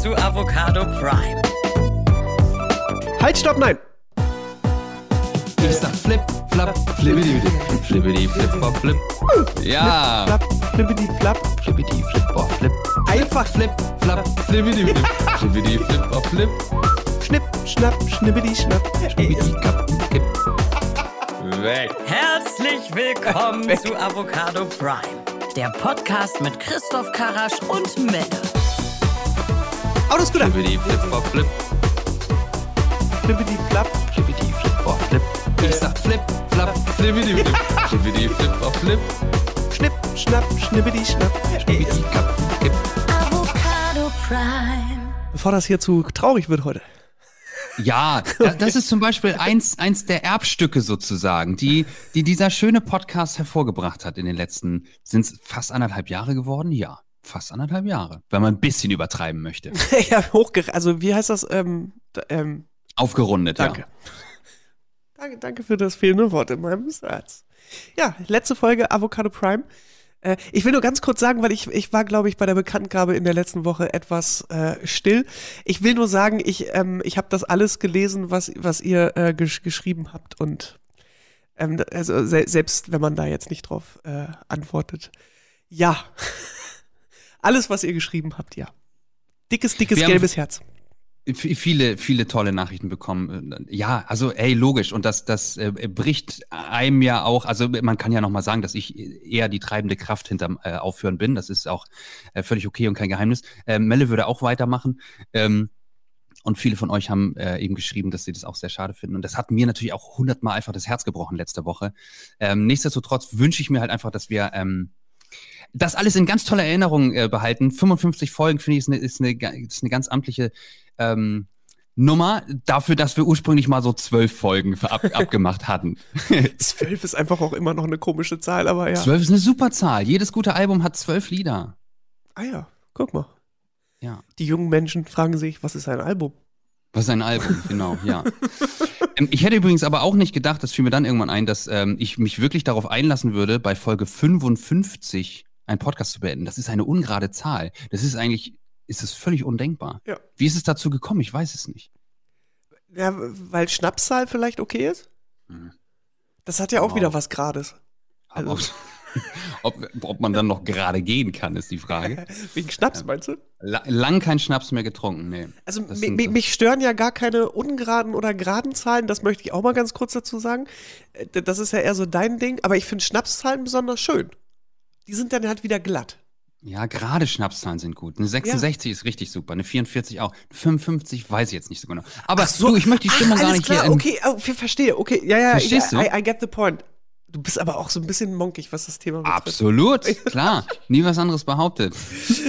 zu Avocado Prime. Halt, stopp, nein! Ich sag Flip, Flap, Flippidi, Flippidi, Flip, Bop, Flip. Ja. Flapp, flippidi, flapp. Flippidi, Flip, Bop, Flip. Einfach Flip, Flap, Flippidi, Flip. Flippidi, Flip, Bop, Flip. schnipp, schnapp, schnippidi, schnapp. Flippidi, Kapp, Kipp. Weg. Herzlich willkommen zu Avocado Prime. Der Podcast mit Christoph Karasch und Melle. Autoscooter. Flippidi, Flip, Bop, Flip. Flippidi, flapp. Flippidi, Flip, Bop, Flip. Ich sag Flip, Flap, Flippidi, Flip. Flippidi, Flip, Bop, Flip. Schnipp, schnapp, schnippidi, schnapp. Flippidi, Kapp, Kipp. Avocado Prime. Bevor das hier zu traurig wird heute. Ja, da- das ist zum Beispiel eins, eins der Erbstücke sozusagen, die, die dieser schöne Podcast hervorgebracht hat in den letzten, sind es fast anderthalb Jahre geworden? Ja, fast anderthalb Jahre, wenn man ein bisschen übertreiben möchte. ja, hochgerechnet. Also, wie heißt das? Ähm, ähm, Aufgerundet, danke. ja. Danke, danke für das fehlende Wort in meinem Satz. Ja, letzte Folge Avocado Prime. Äh, ich will nur ganz kurz sagen, weil ich, ich war, glaube ich, bei der Bekanntgabe in der letzten Woche etwas äh, still. Ich will nur sagen, ich, ähm, ich habe das alles gelesen, was, was ihr äh, gesch geschrieben habt. Und ähm, also se selbst wenn man da jetzt nicht drauf äh, antwortet. Ja. alles, was ihr geschrieben habt, ja. Dickes, dickes, Wir gelbes Herz. Viele, viele tolle Nachrichten bekommen. Ja, also ey, logisch. Und das, das äh, bricht einem ja auch, also man kann ja nochmal sagen, dass ich eher die treibende Kraft hinterm äh, Aufhören bin. Das ist auch äh, völlig okay und kein Geheimnis. Äh, Melle würde auch weitermachen. Ähm, und viele von euch haben äh, eben geschrieben, dass sie das auch sehr schade finden. Und das hat mir natürlich auch hundertmal einfach das Herz gebrochen letzte Woche. Ähm, nichtsdestotrotz wünsche ich mir halt einfach, dass wir ähm, das alles in ganz toller Erinnerung äh, behalten. 55 Folgen finde ich ist eine, ist, eine, ist eine ganz amtliche ähm, Nummer dafür, dass wir ursprünglich mal so zwölf Folgen ab, abgemacht hatten. Zwölf ist einfach auch immer noch eine komische Zahl, aber ja. Zwölf ist eine super Zahl. Jedes gute Album hat zwölf Lieder. Ah ja, guck mal. Ja. Die jungen Menschen fragen sich, was ist ein Album? Was ist ein Album, genau, ja. ähm, ich hätte übrigens aber auch nicht gedacht, das fiel mir dann irgendwann ein, dass ähm, ich mich wirklich darauf einlassen würde, bei Folge 55 einen Podcast zu beenden. Das ist eine ungerade Zahl. Das ist eigentlich, ist es völlig undenkbar. Ja. Wie ist es dazu gekommen? Ich weiß es nicht. Ja, weil Schnapszahl vielleicht okay ist? Mhm. Das hat ja auch Wow. wieder was Grades. Also- ob, ob man dann noch gerade gehen kann, ist die Frage. Wegen Schnaps, meinst du? La lang kein Schnaps mehr getrunken, nee. Also sind mich stören ja gar keine ungeraden oder geraden Zahlen, das möchte ich auch mal ganz kurz dazu sagen. Äh, Das ist ja eher so dein Ding, aber ich finde Schnapszahlen besonders schön. Die sind dann halt wieder glatt. Ja, gerade Schnapszahlen sind gut. Eine 66 ist richtig super, eine 44 auch. Eine 55 weiß ich jetzt nicht so genau. Aber du, ich möchte die Stimmung Ach, gar nicht klar, hier. okay, oh, ich verstehe, okay, ja, ja, Verstehst I, du? I, I get the point. Du bist aber auch so ein bisschen monkig, was das Thema betrifft. Absolut, klar. Nie was anderes behauptet.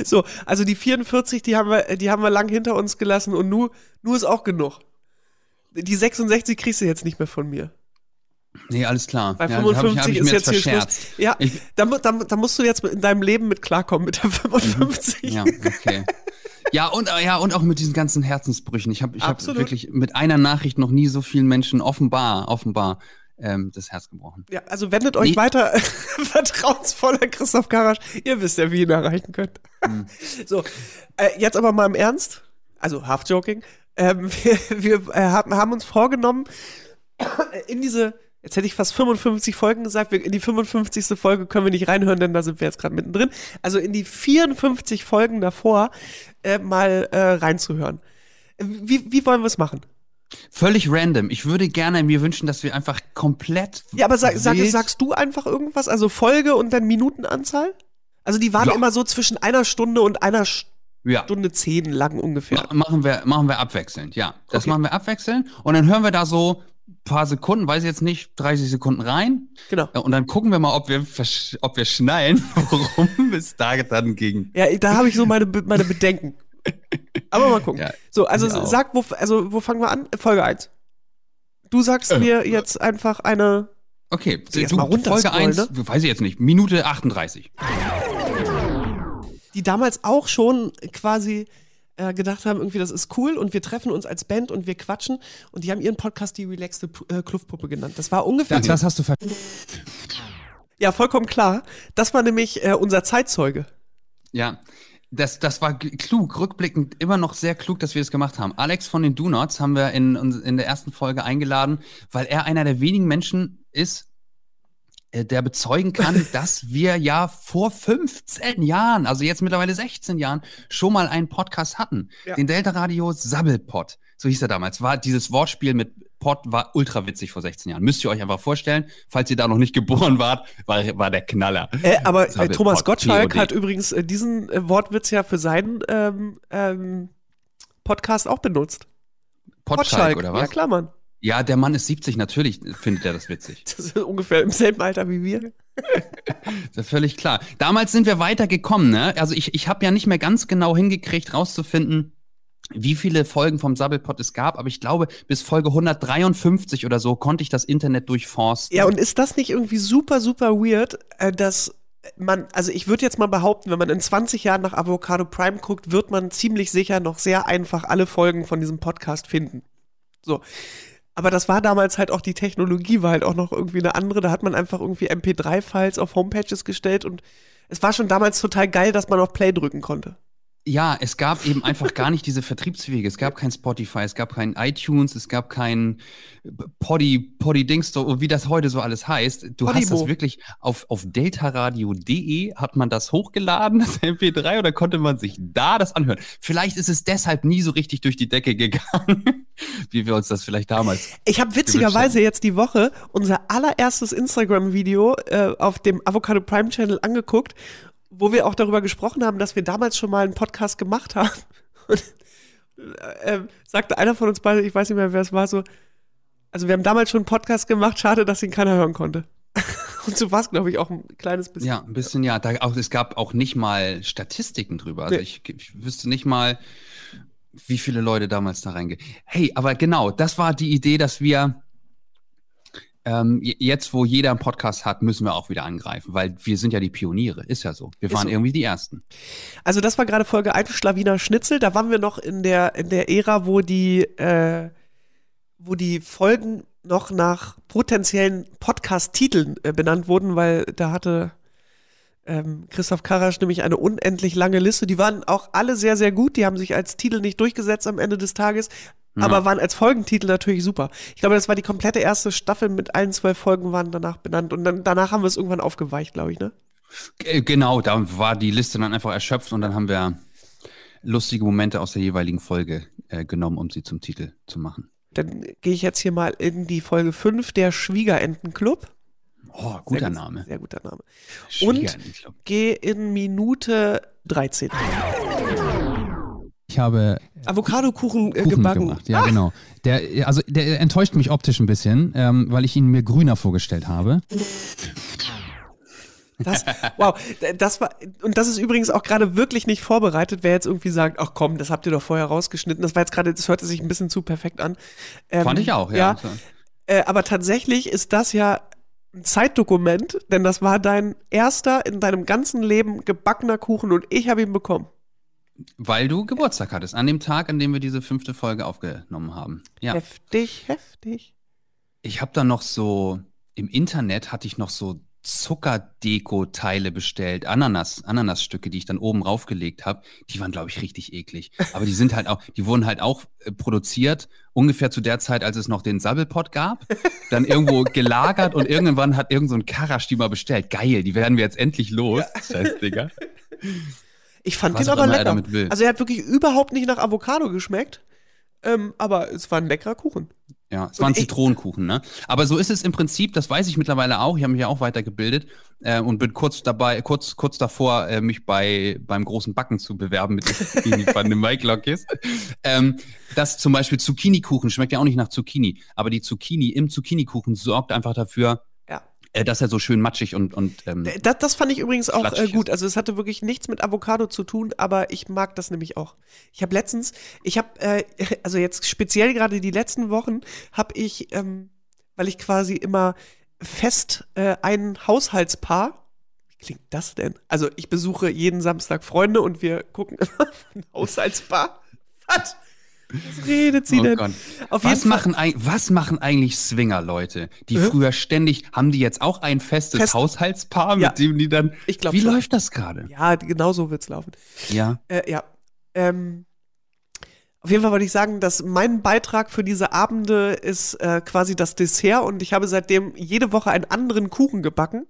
So, also die 44, die haben wir, die haben wir lang hinter uns gelassen und nur, nur ist auch genug. Die 66 kriegst du jetzt nicht mehr von mir. Nee, alles klar. Bei Ja, hab ich- 55 hab ich ist mir jetzt hier. Schluss. Ja, Ich- da, da, da musst du jetzt in deinem Leben mit klarkommen mit der 55. Ja, okay. Ja, und, äh, ja, und auch mit diesen ganzen Herzensbrüchen. Ich habe ich hab wirklich mit einer Nachricht noch nie so vielen Menschen offenbar, offenbar ähm, das Herz gebrochen. Ja, also wendet euch Nee. weiter vertrauensvoller Christoph Karasch. Ihr wisst ja, wie ihr ihn erreichen könnt. Hm. So, äh, jetzt aber mal im Ernst. Also half joking. Ähm, wir wir äh, haben, haben uns vorgenommen, in diese, jetzt hätte ich fast 55 Folgen gesagt, wir, in die 55. Folge können wir nicht reinhören, denn da sind wir jetzt gerade mittendrin. Also in die 54 Folgen davor äh, mal äh, reinzuhören. Wie, wie wollen wir es machen? Völlig random. Ich würde gerne mir wünschen, dass wir einfach komplett. Ja, aber sag, sag, sagst du einfach irgendwas? Also Folge und dann Minutenanzahl? Also die waren Ja. immer so zwischen einer Stunde und einer ja. Stunde zehn lang ungefähr. Ma- Machen wir, machen wir abwechselnd, ja. Das Okay. machen wir abwechselnd. Und dann hören wir da so paar Sekunden, weiß ich jetzt nicht, 30 Sekunden rein. Genau. Ja, Und dann gucken wir mal, ob wir, ob wir schnallen, worum es da dann ging. Ja, da habe ich so meine, meine Bedenken. Aber mal gucken. Ja, so, also sag, wo, also, wo fangen wir an? Folge 1. Du sagst Äh, mir jetzt einfach eine. Okay, du, Folge runterscrollen, 1, ne? weiß ich jetzt nicht, Minute 38. die damals auch schon quasi äh, gedacht haben, irgendwie, das ist cool und wir treffen uns als Band und wir quatschen und die haben ihren Podcast die relaxte P- äh, Kluftpuppe genannt. Das war ungefähr. Das, das hast du ver ja, vollkommen klar. Das war nämlich äh, unser Zeitzeuge. Ja. Das, das war klug, rückblickend immer noch sehr klug, dass wir das gemacht haben. Alex von den Do-Nots haben wir in, in der ersten Folge eingeladen, weil er einer der wenigen Menschen ist, der bezeugen kann, dass wir ja vor 15 Jahren, also jetzt mittlerweile 16 Jahren, schon mal einen Podcast hatten. Ja. Den Delta Radio Sabbelpot. So hieß er damals. War dieses Wortspiel mit Pod war ultra witzig vor 16 Jahren. Müsst ihr euch einfach vorstellen, falls ihr da noch nicht geboren wart, war, war der Knaller. Äh, aber äh, Thomas Gottschalk hat übrigens äh, diesen äh, Wortwitz ja für seinen ähm, ähm, Podcast auch benutzt. Potschalk, oder was? Ja, klar, Mann. Ja, der Mann ist 70, natürlich findet er das witzig. Das ist ungefähr im selben Alter wie wir. das ist völlig klar. Damals sind wir weitergekommen, ne? Also ich, ich habe ja nicht mehr ganz genau hingekriegt, rauszufinden, wie viele Folgen vom Sabbelpot es gab, aber ich glaube, bis Folge 153 oder so konnte ich das Internet durchforsten. Ja, und ist das nicht irgendwie super, super weird, äh, dass man, also ich würde jetzt mal behaupten, wenn man in 20 Jahren nach Avocado Prime guckt, wird man ziemlich sicher noch sehr einfach alle Folgen von diesem Podcast finden. So. Aber das war damals halt auch die Technologie, war halt auch noch irgendwie eine andere. Da hat man einfach irgendwie MP3-Files auf Homepages gestellt und es war schon damals total geil, dass man auf Play drücken konnte. Ja, es gab eben einfach gar nicht diese Vertriebswege. Es gab kein Spotify, es gab kein iTunes, es gab kein Poddy, Poddy Dings, wie das heute so alles heißt. Du Podimo. hast das wirklich auf, auf deltaradio.de hat man das hochgeladen, das MP3, oder konnte man sich da das anhören? Vielleicht ist es deshalb nie so richtig durch die Decke gegangen, wie wir uns das vielleicht damals. Ich habe witzigerweise jetzt die Woche unser allererstes Instagram-Video äh, auf dem Avocado Prime Channel angeguckt wo wir auch darüber gesprochen haben, dass wir damals schon mal einen Podcast gemacht haben. Und äh, sagte einer von uns beide, ich weiß nicht mehr, wer es war, so, also wir haben damals schon einen Podcast gemacht, schade, dass ihn keiner hören konnte. Und so war es, glaube ich, auch ein kleines bisschen. Ja, ein bisschen, ja. Da auch, es gab auch nicht mal Statistiken drüber. Also nee. ich, ich wüsste nicht mal, wie viele Leute damals da reingehen. Hey, aber genau, das war die Idee, dass wir ähm, jetzt, wo jeder einen Podcast hat, müssen wir auch wieder angreifen, weil wir sind ja die Pioniere, ist ja so. Wir waren so. irgendwie die Ersten. Also das war gerade Folge 1 Schlawiner Schnitzel, da waren wir noch in der, in der Ära, wo die, äh, wo die Folgen noch nach potenziellen Podcast-Titeln äh, benannt wurden, weil da hatte ähm, Christoph Karasch nämlich eine unendlich lange Liste. Die waren auch alle sehr, sehr gut. Die haben sich als Titel nicht durchgesetzt am Ende des Tages ja. aber waren als Folgentitel natürlich super. Ich glaube, das war die komplette erste Staffel mit allen zwölf Folgen waren danach benannt und dann, danach haben wir es irgendwann aufgeweicht, glaube ich, ne? Genau, da war die Liste dann einfach erschöpft und dann haben wir lustige Momente aus der jeweiligen Folge äh, genommen, um sie zum Titel zu machen. Dann gehe ich jetzt hier mal in die Folge 5, der Schwiegerentenclub. Oh, guter sehr Name. Sehr guter Name. Und gehe in Minute 13. Ich habe Avocado-Kuchen äh, gebacken. Gemacht. Ja, ah. genau. Der, also der enttäuscht mich optisch ein bisschen, ähm, weil ich ihn mir grüner vorgestellt habe. Das, wow, das war, und das ist übrigens auch gerade wirklich nicht vorbereitet, wer jetzt irgendwie sagt, ach komm, das habt ihr doch vorher rausgeschnitten. Das war jetzt gerade, das hörte sich ein bisschen zu perfekt an. Ähm, Fand ich auch, ja. ja äh, aber tatsächlich ist das ja ein Zeitdokument, denn das war dein erster in deinem ganzen Leben gebackener Kuchen und ich habe ihn bekommen. Weil du Geburtstag hattest, an dem Tag, an dem wir diese fünfte Folge aufgenommen haben. Ja. Heftig, heftig. Ich habe dann noch so, im Internet hatte ich noch so Zuckerdeko-Teile bestellt, Ananas, Ananasstücke, die ich dann oben raufgelegt habe. Die waren, glaube ich, richtig eklig. Aber die sind halt auch, die wurden halt auch äh, produziert, ungefähr zu der Zeit, als es noch den Sabbelpot gab. Dann irgendwo gelagert und irgendwann hat irgend so ein Karasch die mal bestellt. Geil, die werden wir jetzt endlich los. Ja. Scheiß, Digga. Ich fand Was den aber lecker. Also er hat wirklich überhaupt nicht nach Avocado geschmeckt. Ähm, aber es war ein leckerer Kuchen. Ja, es war ein Zitronenkuchen, ne? Aber so ist es im Prinzip, das weiß ich mittlerweile auch, ich habe mich ja auch weitergebildet äh, und bin kurz dabei, kurz, kurz davor, äh, mich bei, beim großen Backen zu bewerben mit bei dem Mike Lockis. Ähm, dass zum Beispiel Zucchini-Kuchen schmeckt ja auch nicht nach Zucchini, aber die Zucchini im Zucchini-Kuchen sorgt einfach dafür, äh, dass er so schön matschig und. und ähm, das, das fand ich übrigens auch äh, gut. Also, es hatte wirklich nichts mit Avocado zu tun, aber ich mag das nämlich auch. Ich habe letztens, ich habe, äh, also jetzt speziell gerade die letzten Wochen, habe ich, ähm, weil ich quasi immer fest äh, ein Haushaltspaar wie klingt das denn? Also ich besuche jeden Samstag Freunde und wir gucken immer ein Haushaltspaar. Was? Was redet sie Oh denn? Gott. Auf Was machen, was machen eigentlich Swinger-Leute, die Hä? früher ständig, haben die jetzt auch ein festes Fest- Haushaltspaar, mit Ja. dem die dann, Ich glaub wie schon. läuft das gerade? Ja, genau so wird's laufen. Ja. Äh, ja. Ähm, auf jeden Fall wollte ich sagen, dass mein Beitrag für diese Abende ist äh, quasi das Dessert und ich habe seitdem jede Woche einen anderen Kuchen gebacken.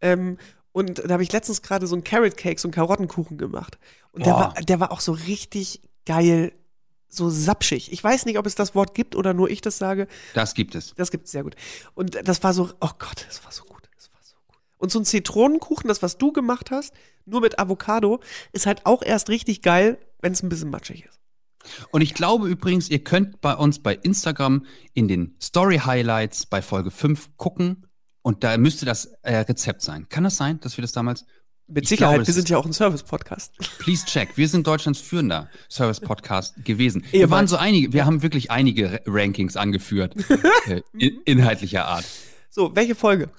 Ähm, und da habe ich letztens gerade so einen Carrot Cake, so einen Karottenkuchen gemacht. Und der war, der war auch so richtig geil, so sapschig. Ich weiß nicht, ob es das Wort gibt oder nur ich das sage. Das gibt es. Das gibt es sehr gut. Und das war so, oh Gott, das war so gut. Das war so gut. Und so ein Zitronenkuchen, das, was du gemacht hast, nur mit Avocado, ist halt auch erst richtig geil, wenn es ein bisschen matschig ist. Und ich glaube übrigens, ihr könnt bei uns bei Instagram in den Story Highlights bei Folge 5 gucken und da müsste das äh, Rezept sein. Kann das sein, dass wir das damals? Mit Ich Sicherheit, glaube, wir sind ja auch ein Service-Podcast. Please check. Wir sind Deutschlands führender Service-Podcast gewesen. Wir waren so einige, wir haben wirklich einige Ra- Rankings angeführt, äh, in, inhaltlicher Art. So, welche Folge?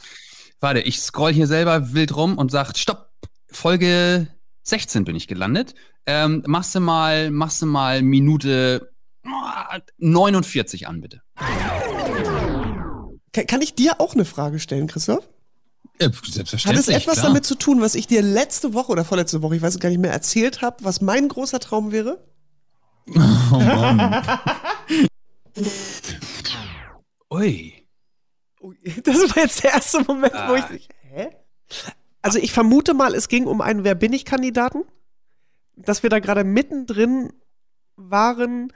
Warte, ich scroll hier selber wild rum und sag, stopp, Folge 16 bin ich gelandet. Ähm, machst du mal, machst du mal Minute ah, 49 an, bitte. Ka- Kann ich dir auch eine Frage stellen, Christoph? Äh, Hat selbstverständlich. es etwas klar. damit zu tun, was ich dir letzte Woche oder vorletzte Woche, ich weiß es gar nicht mehr, erzählt habe, was mein großer Traum wäre? Oh Mann. Ui. Das war jetzt der erste Moment, wo ich. Ah. Hä? Also ich vermute mal, es ging um einen Wer bin ich Kandidaten, dass wir da gerade mittendrin waren,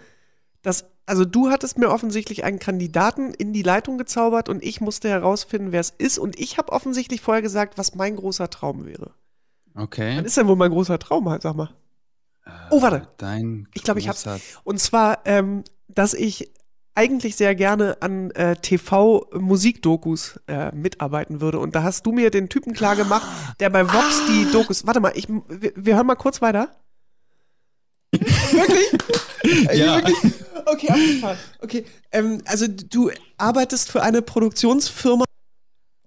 dass also du hattest mir offensichtlich einen Kandidaten in die Leitung gezaubert und ich musste herausfinden, wer es ist und ich habe offensichtlich vorher gesagt, was mein großer Traum wäre. Okay. Was ist denn wohl mein großer Traum, halt, sag mal? Oh, warte. Dein Ich glaube, ich hab's. Und zwar, ähm, dass ich eigentlich sehr gerne an äh, TV-Musikdokus äh, mitarbeiten würde. Und da hast du mir den Typen klar gemacht, der bei Vox die Dokus. Warte mal, ich, wir, wir hören mal kurz weiter. Wirklich? Ja. Wirklich? Okay, abgefahren. Okay, ähm, also du arbeitest für eine Produktionsfirma.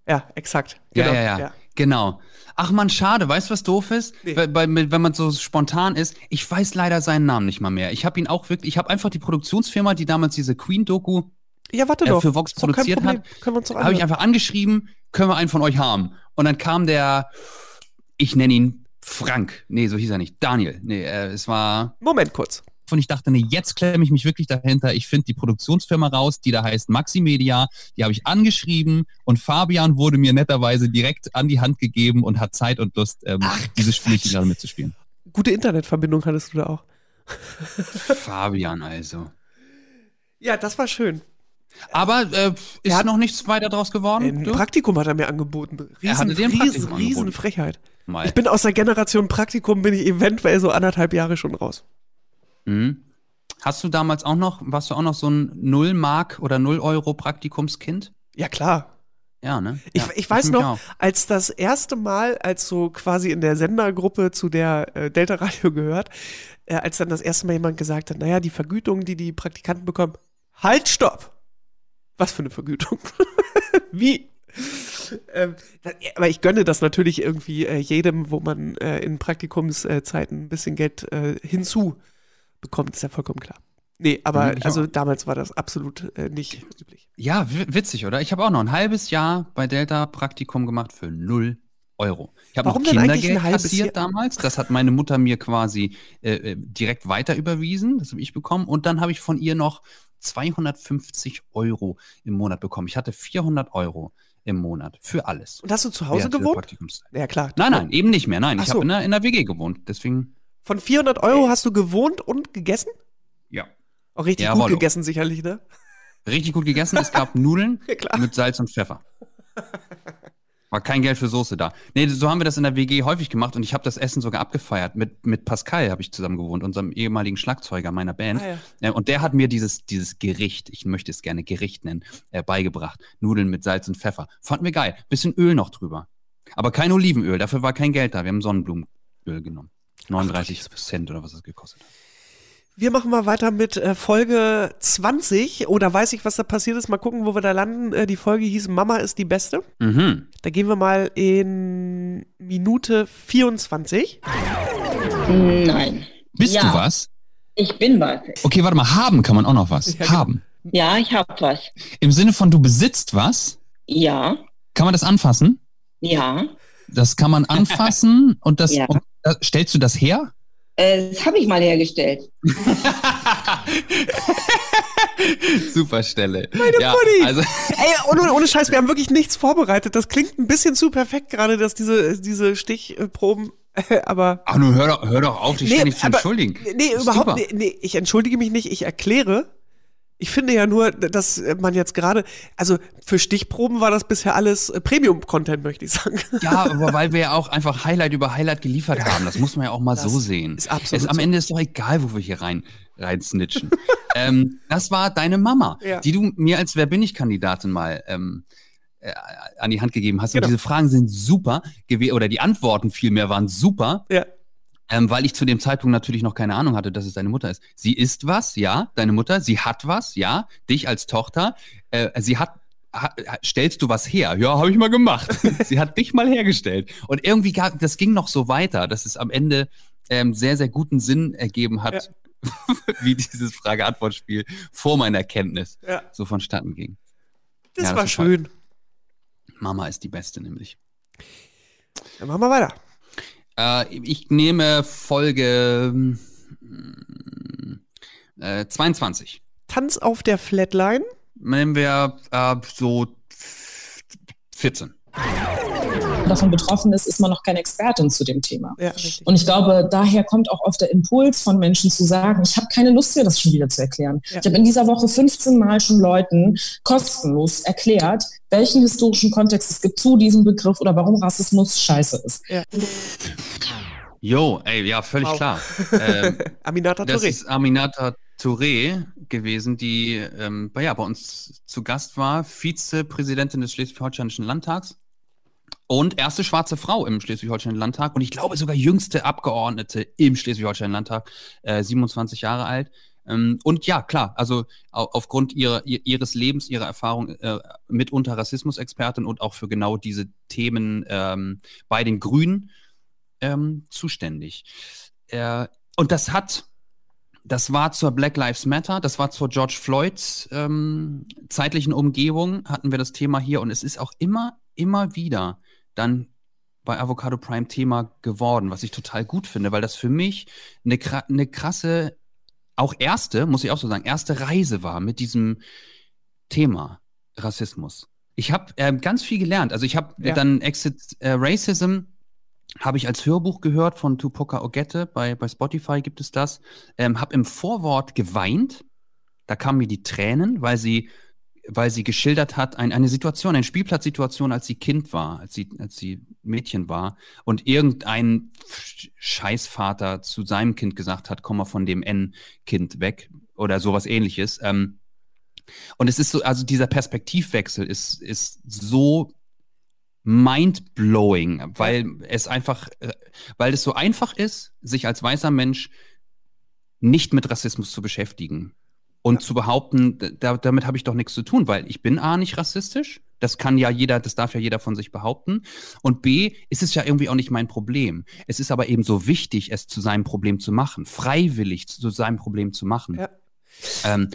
Ja, exakt. Ja, Genau, ja, ja, Genau. Ach man, schade. Weißt du, was doof ist? Nee. Weil, weil, wenn man so spontan ist, ich weiß leider seinen Namen nicht mal mehr. Ich habe ihn auch wirklich, ich habe einfach die Produktionsfirma, die damals diese Queen-Doku Ja, warte äh, doch. für Vox produziert Problem. hat, habe ich einfach angeschrieben, können wir einen von euch haben. Und dann kam der, ich nenne ihn Frank. Nee, so hieß er nicht. Daniel. Nee, äh, es war. Moment kurz. Und ich dachte, nee, jetzt klemme ich mich wirklich dahinter. Ich finde die Produktionsfirma raus, die da heißt Maximedia. Die habe ich angeschrieben und Fabian wurde mir netterweise direkt an die Hand gegeben und hat Zeit und Lust, ähm, Ach, dieses Spiel Quatsch. gerade mitzuspielen. Gute Internetverbindung hattest du da auch. Fabian also. Ja, das war schön. Aber äh, ist Er hat- noch nichts weiter draus geworden? Ein? Praktikum hat er mir angeboten. Riesen, Er hatte dir ein riesen, riesen. Frechheit. Mal. Ich bin aus der Generation Praktikum, bin ich eventuell so anderthalb Jahre schon raus. Mhm. Hast du damals auch noch, warst du auch noch so ein Null Mark oder Null Euro Praktikumskind? Ja, klar. Ja, ne? Ich, ja, ich weiß noch, als das erste Mal, als so quasi in der Sendergruppe zu der äh, Delta Radio gehört, äh, als dann das erste Mal jemand gesagt hat, naja, die Vergütung, die die Praktikanten bekommen, halt, stopp! Was für eine Vergütung? Wie? ähm, aber ich gönne das natürlich irgendwie äh, jedem, wo man äh, in Praktikumszeiten ein bisschen Geld äh, hinzu bekommt, ist ja vollkommen klar. Nee, aber ich also auch. damals war das absolut äh, nicht üblich. Ja, wi- witzig, oder? Ich habe auch noch ein halbes Jahr bei Delta Praktikum gemacht für null Euro. Ich habe noch Kindergeld kassiert damals. Das hat meine Mutter mir quasi äh, äh, direkt weiter überwiesen. Das habe ich bekommen. Und dann habe ich von ihr noch 250 Euro im Monat bekommen. Ich hatte 400 Euro im Monat für alles. Und hast du zu Hause gewohnt? Ja, klar. Nein, nein, eben nicht mehr. Nein, Ach ich so. habe in, der- in der WG gewohnt. Deswegen, Von 400 Euro hast du gewohnt und gegessen? ja. Auch richtig Jawollo. gut gegessen, sicherlich, ne? Richtig gut gegessen. Es gab Nudeln Ja, mit Salz und Pfeffer. War kein Geld für Soße da. Nee, so haben wir das in der WG häufig gemacht und ich habe das Essen sogar abgefeiert. Mit, mit Pascal habe ich zusammen gewohnt, unserem ehemaligen Schlagzeuger meiner Band. Ah, ja. Äh, Und der hat mir dieses, dieses Gericht, ich möchte es gerne Gericht nennen, äh, beigebracht. Nudeln mit Salz und Pfeffer. Fanden wir geil. Bisschen Öl noch drüber. Aber kein Olivenöl, dafür war kein Geld da. Wir haben Sonnenblumenöl genommen. 39 Cent oder was das gekostet hat. Wir machen mal weiter mit äh, Folge 20. Oder weiß ich, was da passiert ist? Mal gucken, wo wir da landen. Äh, die Folge hieß Mama ist die Beste. Mhm. Da gehen wir mal in Minute 24. Nein. Bist Ja. du was? Ich bin was. Okay, warte mal, haben kann man auch noch was. Ja, genau. haben. Ja, ich habe was. Im Sinne von, du besitzt was? Ja, Kann man das anfassen? ja. Das kann man anfassen und das Ja. und, äh, stellst du das her? Äh, das habe ich mal hergestellt. Super Stelle. Meine ja, Mutti. also Ey, ohne, ohne Scheiß, wir haben wirklich nichts vorbereitet. Das klingt ein bisschen zu perfekt gerade, dass diese, diese Stichproben, aber. Ach, nun hör doch, hör doch auf, dich Nee, ständig zu entschuldigen. Nee, überhaupt nicht. Nee, ich entschuldige mich nicht, ich erkläre. Ich finde ja nur, dass man jetzt gerade, also für Stichproben war das bisher alles äh, Premium-Content, möchte ich sagen. Ja, aber weil wir ja auch einfach Highlight über Highlight geliefert haben. Das muss man ja auch mal Das so sehen. ist absolut es, am. Ende ist doch egal, wo wir hier rein, rein snitchen. ähm, das war deine Mama, Ja. die du mir als Wer bin ich Kandidatin mal ähm, äh, an die Hand gegeben hast. Genau. Und diese Fragen sind super oder die Antworten vielmehr waren super. Ja. Ähm, weil ich zu dem Zeitpunkt natürlich noch keine Ahnung hatte, dass es deine Mutter ist. Sie ist was, ja, deine Mutter. Sie hat was, ja, dich als Tochter. Äh, sie hat, ha, stellst du was her? Ja, habe ich mal gemacht. sie hat dich mal hergestellt. Und irgendwie gab, das ging noch so weiter, dass es am Ende ähm, sehr, sehr guten Sinn ergeben hat, wie dieses Frage-Antwort-Spiel vor meiner Kenntnis Ja. so vonstatten ging. Das Ja, das war ist toll. schön. Mama ist die Beste nämlich. Dann machen wir weiter. Äh, ich nehme Folge äh, 22. Tanz auf der Flatline. Nehmen wir äh, so 14. davon betroffen ist, ist man noch keine Expertin zu dem Thema. Ja. Und ich glaube, daher kommt auch oft der Impuls von Menschen zu sagen, ich habe keine Lust, dir das schon wieder zu erklären. Ja. Ich habe in dieser Woche 15 Mal schon Leuten kostenlos erklärt, welchen historischen Kontext es gibt zu diesem Begriff oder warum Rassismus scheiße ist. Jo, ey, ja, völlig Wow. klar. Ähm, Aminata das Touré. ist Aminata Touré gewesen, die ähm, bei, ja, bei uns zu Gast war, Vizepräsidentin des Schleswig-Holsteinischen Landtags und erste schwarze Frau im Schleswig-Holsteinischen Landtag und ich glaube sogar jüngste Abgeordnete im Schleswig-Holsteinischen Landtag, äh, 27 Jahre alt. Ähm, und ja, klar, also au aufgrund ihrer, ihr, ihres Lebens, ihrer Erfahrung äh, mitunter Rassismusexpertin und auch für genau diese Themen ähm, bei den Grünen ähm, zuständig. Äh, und das hat, das war zur Black Lives Matter, das war zur George Floyd ähm, zeitlichen Umgebung, hatten wir das Thema hier und es ist auch immer, immer wieder dann bei Avocado Prime Thema geworden, was ich total gut finde, weil das für mich eine, eine krasse, auch erste, muss ich auch so sagen, erste Reise war mit diesem Thema Rassismus. Ich habe ähm, ganz viel gelernt. Also ich habe Ja. dann Exit äh, Racism habe ich als Hörbuch gehört von Tupoka Ogette, bei, bei Spotify gibt es das. Ähm, habe im Vorwort geweint. Da kamen mir die Tränen, weil sie, weil sie geschildert hat, ein, eine Situation, eine Spielplatzsituation, als sie Kind war, als sie, als sie Mädchen war und irgendein Sch- Scheißvater zu seinem Kind gesagt hat, komm mal von dem N-Kind weg oder sowas ähnliches. Ähm, und es ist so, also dieser Perspektivwechsel ist, ist so mind-blowing, weil es einfach, äh, weil es so einfach ist, sich als weißer Mensch nicht mit Rassismus zu beschäftigen und zu behaupten, da, damit habe ich doch nichts zu tun, weil ich bin A nicht rassistisch, das kann ja jeder, das darf ja jeder von sich behaupten und B ist es ja irgendwie auch nicht mein Problem. Es ist aber eben so wichtig, es zu seinem Problem zu machen, freiwillig zu seinem Problem zu machen. Ja. Ähm,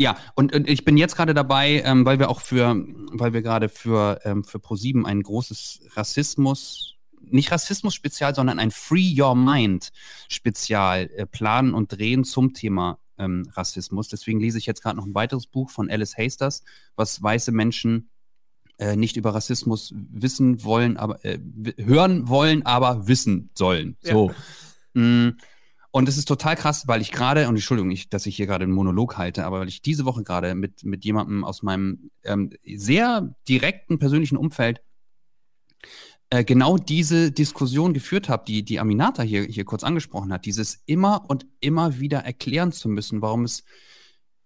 ja, und, und ich bin jetzt gerade dabei, ähm, weil wir auch für, weil wir gerade für, ähm, für ProSieben ein großes Rassismus, nicht Rassismus-Spezial, sondern ein Free Your Mind-Spezial äh, planen und drehen zum Thema ähm, Rassismus. Deswegen lese ich jetzt gerade noch ein weiteres Buch von Alice Hasters, was weiße Menschen äh, nicht über Rassismus wissen wollen, aber äh, hören wollen, aber wissen sollen. Ja. So. Mm. Und es ist total krass, weil ich gerade, und Entschuldigung, nicht, dass ich hier gerade einen Monolog halte, aber weil ich diese Woche gerade mit, mit jemandem aus meinem ähm, sehr direkten persönlichen Umfeld äh, genau diese Diskussion geführt habe, die, die Aminata hier, hier kurz angesprochen hat, dieses immer und immer wieder erklären zu müssen, warum es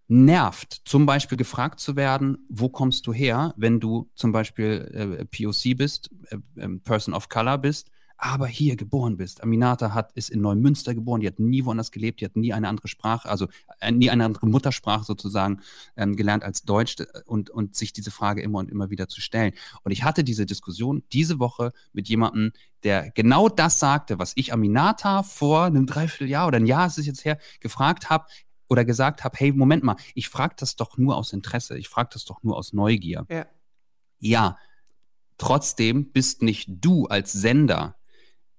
nervt, zum Beispiel gefragt zu werden, wo kommst du her, wenn du zum Beispiel äh, POC bist, äh, äh, Person of Color bist, aber hier geboren bist. Aminata hat, ist in Neumünster geboren, die hat nie woanders gelebt, die hat nie eine andere Sprache, also äh, nie eine andere Muttersprache sozusagen ähm, gelernt als Deutsch äh, und, und sich diese Frage immer und immer wieder zu stellen. Und ich hatte diese Diskussion diese Woche mit jemandem, der genau das sagte, was ich Aminata vor einem Dreivierteljahr oder ein Jahr ist es jetzt her, gefragt habe, oder gesagt habe, hey, Moment mal, ich frage das doch nur aus Interesse, ich frage das doch nur aus Neugier. Ja. Ja, trotzdem bist nicht du als Sender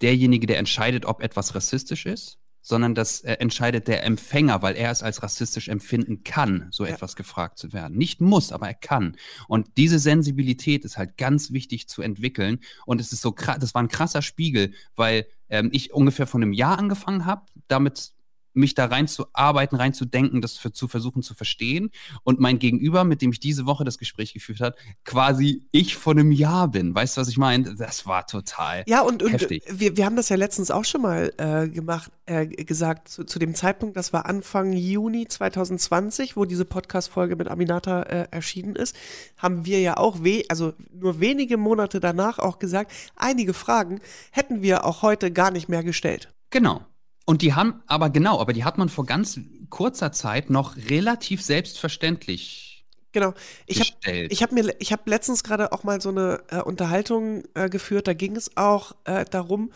derjenige, der entscheidet, ob etwas rassistisch ist, sondern das äh, entscheidet der Empfänger, weil er es als rassistisch empfinden kann, so Ja. etwas gefragt zu werden. Nicht muss, aber er kann. Und diese Sensibilität ist halt ganz wichtig zu entwickeln. Und es ist so krass, das war ein krasser Spiegel, weil ähm, ich ungefähr vor einem Jahr angefangen habe, damit mich da reinzuarbeiten, reinzudenken, das für, zu versuchen zu verstehen. Und mein Gegenüber, mit dem ich diese Woche das Gespräch geführt habe, quasi ich vor einem Jahr bin. Weißt du, was ich meine? Das war total. Ja, und, und Heftig. wir, wir haben das ja letztens auch schon mal äh, gemacht, äh, gesagt, zu, zu dem Zeitpunkt, das war Anfang Juni 2020, wo diese Podcast-Folge mit Aminata äh, erschienen ist, haben wir ja auch, we also nur wenige Monate danach auch gesagt, einige Fragen hätten wir auch heute gar nicht mehr gestellt. Genau. Und die haben, aber genau, aber die hat man vor ganz kurzer Zeit noch relativ selbstverständlich Genau. Ich habe. Ich habe mir, ich habe letztens gerade auch mal so eine äh, Unterhaltung äh, geführt. Da ging es auch äh, darum,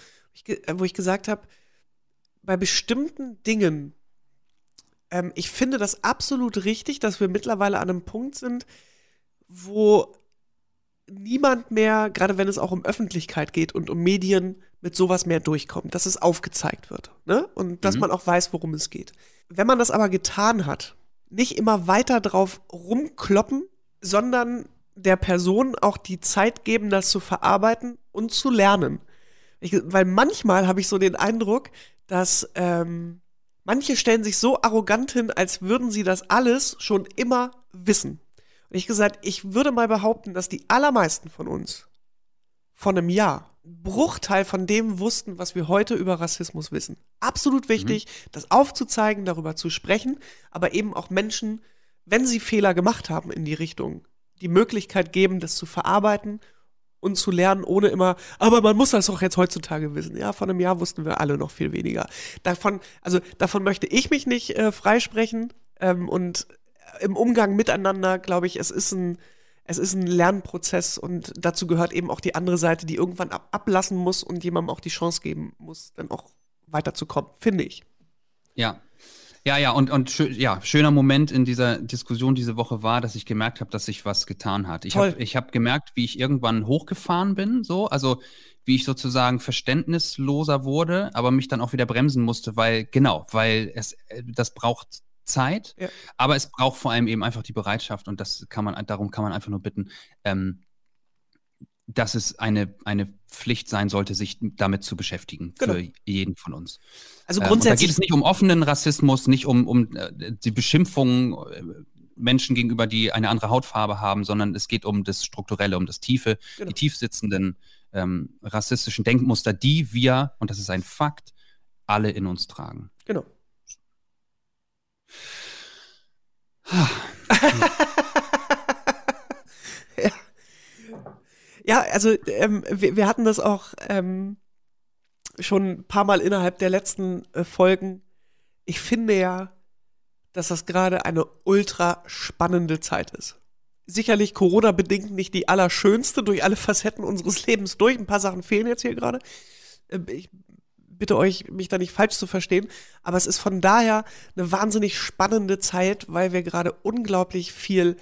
äh, wo ich gesagt habe, bei bestimmten Dingen, ähm, ich finde das absolut richtig, dass wir mittlerweile an einem Punkt sind, wo niemand mehr, gerade wenn es auch um Öffentlichkeit geht und um Medien, mit sowas mehr durchkommt, dass es aufgezeigt wird ne? und dass Mhm. man auch weiß, worum es geht. Wenn man das aber getan hat, nicht immer weiter drauf rumkloppen, sondern der Person auch die Zeit geben, das zu verarbeiten und zu lernen. Ich, weil manchmal habe ich so den Eindruck, dass ähm, manche stellen sich so arrogant hin, als würden sie das alles schon immer wissen. Und ich gesagt, ich würde mal behaupten, dass die allermeisten von uns vor einem Jahr Bruchteil von dem wussten, was wir heute über Rassismus wissen. Absolut wichtig, das aufzuzeigen, darüber zu sprechen, aber eben auch Menschen, wenn sie Fehler gemacht haben in die Richtung, die Möglichkeit geben, das zu verarbeiten und zu lernen, ohne immer, aber man muss das doch jetzt heutzutage wissen. Ja, vor einem Jahr wussten wir alle noch viel weniger. Davon, also davon möchte ich mich nicht äh, freisprechen. Ähm, und im Umgang miteinander, glaube ich, es ist ein, es ist ein Lernprozess und dazu gehört eben auch die andere Seite, die irgendwann ab ablassen muss und jemandem auch die Chance geben muss, dann auch weiterzukommen, finde ich. Ja. Ja, ja, und, und schö ja, schöner Moment in dieser Diskussion diese Woche war, dass ich gemerkt habe, dass sich was getan hat. Ich habe hab gemerkt, wie ich irgendwann hochgefahren bin, so, also wie ich sozusagen verständnisloser wurde, aber mich dann auch wieder bremsen musste, weil, genau, weil es, äh, das braucht Zeit, Ja. aber es braucht vor allem eben einfach die Bereitschaft und das kann man, darum kann man einfach nur bitten, ähm, dass es eine, eine Pflicht sein sollte, sich damit zu beschäftigen Genau. für jeden von uns. Also Ähm, und da geht grundsätzlich es nicht um offenen Rassismus, nicht um, um äh, die Beschimpfung äh, Menschen gegenüber, die eine andere Hautfarbe haben, sondern es geht um das Strukturelle, um das Tiefe, Genau. die tiefsitzenden ähm, rassistischen Denkmuster, die wir, und das ist ein Fakt, alle in uns tragen. Genau. Ja. also ähm, wir, wir hatten das auch ähm, schon ein paar Mal innerhalb der letzten äh, Folgen. Ich finde ja, dass das gerade eine ultra spannende Zeit ist. Sicherlich Corona-bedingt nicht die allerschönste durch alle Facetten unseres Lebens durch. Ein paar Sachen fehlen jetzt hier gerade. Äh, Ich bitte euch, mich da nicht falsch zu verstehen, aber es ist von daher eine wahnsinnig spannende Zeit, weil wir gerade unglaublich viel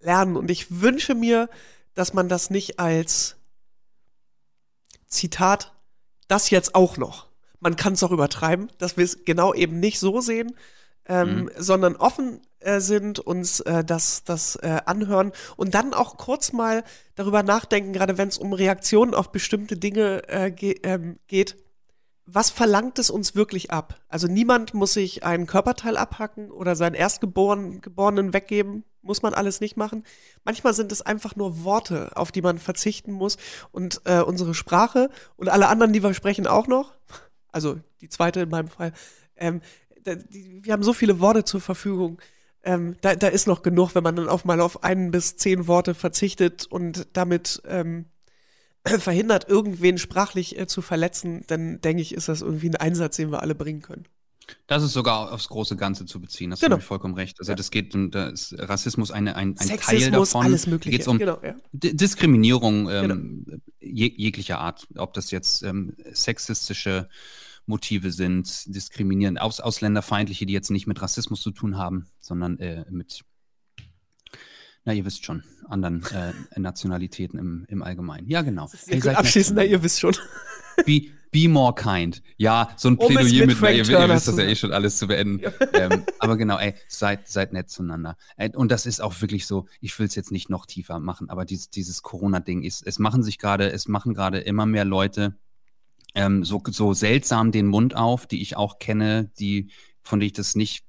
lernen. Und ich wünsche mir, dass man das nicht als Zitat, das jetzt auch noch. Man kann es auch übertreiben, dass wir es genau eben nicht so sehen, ähm, Mhm. sondern offen äh, sind, uns äh, das, das äh, anhören und dann auch kurz mal darüber nachdenken, gerade wenn es um Reaktionen auf bestimmte Dinge äh, ge ähm, geht. Was verlangt es uns wirklich ab? Also niemand muss sich einen Körperteil abhacken oder seinen Erstgeborenen Geborenen weggeben. Muss man alles nicht machen. Manchmal sind es einfach nur Worte, auf die man verzichten muss. Und äh, unsere Sprache und alle anderen, die wir sprechen, auch noch. Also die zweite in meinem Fall. Ähm, die, wir haben so viele Worte zur Verfügung. Ähm, da, da ist noch genug, wenn man dann auf mal auf ein bis zehn Worte verzichtet und damit ähm, verhindert, irgendwen sprachlich äh, zu verletzen, dann denke ich, ist das irgendwie ein Einsatz, den wir alle bringen können. Das ist sogar aufs große Ganze zu beziehen. Das Genau. habe ich vollkommen recht. Also das geht, um- da ist Rassismus eine, ein, ein Teil Sexismus, davon. alles Mögliche. Geht um genau, ja. Diskriminierung ähm, je jeglicher Art, ob das jetzt ähm, sexistische Motive sind, diskriminieren, aus ausländerfeindliche, die jetzt nicht mit Rassismus zu tun haben, sondern äh, mit, na ihr wisst schon, anderen äh, Nationalitäten im, im Allgemeinen. Ja, genau. Hey, abschließend, na, zueinander. ihr wisst schon. Be, be more kind. Ja, so ein Um es Plädoyer mit mit, na, ihr, ihr wisst das ja eh schon alles zu beenden. ähm, aber genau, ey, seid, seid nett zueinander. Und das ist auch wirklich so, ich will es jetzt nicht noch tiefer machen, aber dieses, dieses Corona-Ding ist, es machen sich gerade, es machen gerade immer mehr Leute ähm, so, so seltsam den Mund auf, die ich auch kenne, die, von denen ich das nicht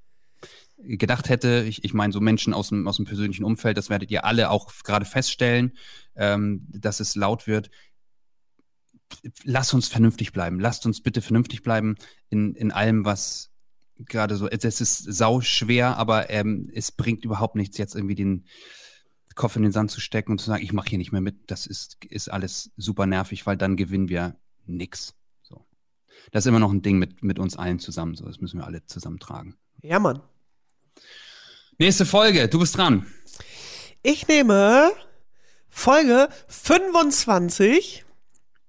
gedacht hätte. Ich, ich meine, so Menschen aus dem, aus dem persönlichen Umfeld, das werdet ihr alle auch gerade feststellen, ähm, dass es laut wird. Lass uns vernünftig bleiben. Lasst uns bitte vernünftig bleiben in, in allem, was gerade so. Es ist sau schwer, aber ähm, es bringt überhaupt nichts, jetzt irgendwie den Kopf in den Sand zu stecken und zu sagen, ich mache hier nicht mehr mit. Das ist, ist alles super nervig, weil dann gewinnen wir nix. So. Das ist immer noch ein Ding mit, mit uns allen zusammen. So, das müssen wir alle zusammen tragen. Ja, Mann. Nächste Folge, du bist dran. Ich nehme Folge 25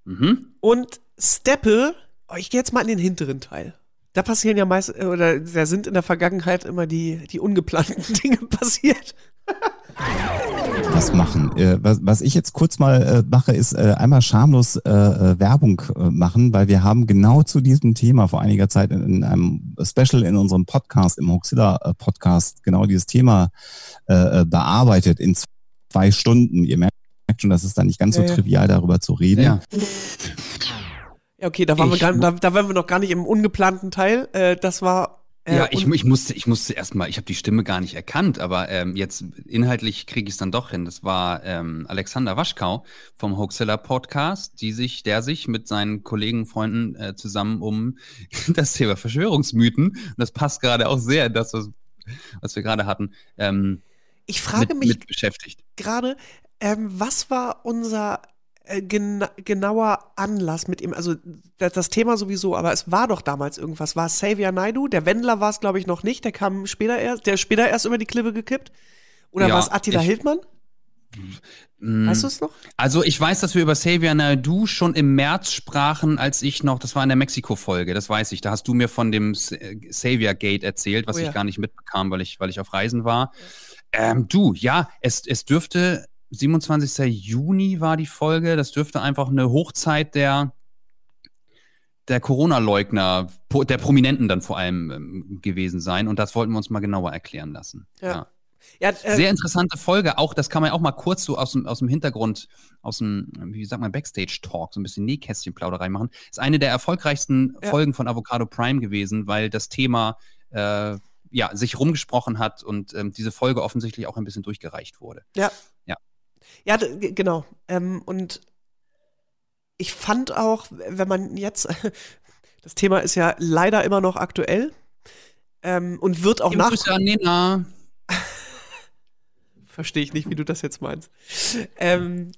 Mhm. und steppe. Oh, ich gehe jetzt mal in den hinteren Teil. Da passieren ja meist, äh, oder da sind in der Vergangenheit immer die, die ungeplanten Dinge passiert. Was machen. Äh, was, was ich jetzt kurz mal äh, mache, ist äh, einmal schamlos Werbung machen, weil wir haben genau zu diesem Thema vor einiger Zeit in, in einem Special in unserem Podcast, im Hoaxilla äh, Podcast, genau dieses Thema bearbeitet in zwei Stunden. Ihr merkt schon, das ist dann nicht ganz so ja. trivial, darüber zu reden. Ja. Ja, okay, da waren, wir gar, da, da waren wir noch gar nicht im ungeplanten Teil. Äh, das war. Äh, ja, ich, ich musste, ich musste erstmal, ich habe die Stimme gar nicht erkannt, aber ähm, jetzt inhaltlich kriege ich es dann doch hin. Das war ähm, Alexander Waschkau vom Hoaxilla Podcast, die sich, der sich mit seinen Kollegen, Freunden äh, zusammen um das Thema Verschwörungsmythen, und das passt gerade auch sehr in das, was, was wir gerade hatten, ähm, ich frage mit, mich mit beschäftigt. gerade, ähm, was war unser gena genauer Anlass mit ihm? Also das, das Thema sowieso, aber es war doch damals irgendwas. War es Xavier Naidu? Der Wendler war es, glaube ich, noch nicht. Der kam später erst, der später erst über die Klippe gekippt. Oder Ja, war es Attila ich- Hildmann? Mm. Weißt du es noch? Also ich weiß, dass wir über Xavier Naidoo schon im März sprachen, als ich noch, das war in der Mexiko-Folge, das weiß ich. Da hast du mir von dem äh, Xavier Gate erzählt, was Oh ja. ich gar nicht mitbekam, weil ich, weil ich auf Reisen war. Ähm, du, ja, es, es dürfte, 27. Juni war die Folge, das dürfte einfach eine Hochzeit der, der Corona-Leugner, der Prominenten dann vor allem ähm, gewesen sein. Und das wollten wir uns mal genauer erklären lassen. Ja. Ja, äh, Sehr interessante Folge. Auch das kann man auch mal kurz so aus dem, aus dem Hintergrund, aus dem, wie sagt man, Backstage-Talk, so ein bisschen Nähkästchen-Plauderei machen. Ist eine der erfolgreichsten Ja. Folgen von Avocado Prime gewesen, weil das Thema äh, ja, sich rumgesprochen hat und ähm, diese Folge offensichtlich auch ein bisschen durchgereicht wurde. Ja, d- g- genau. Ähm, und ich fand auch, wenn man jetzt, das Thema ist ja leider immer noch aktuell ähm, und wird auch nach. Grüße an Nena. Verstehe ich nicht, wie du das jetzt meinst. Ähm,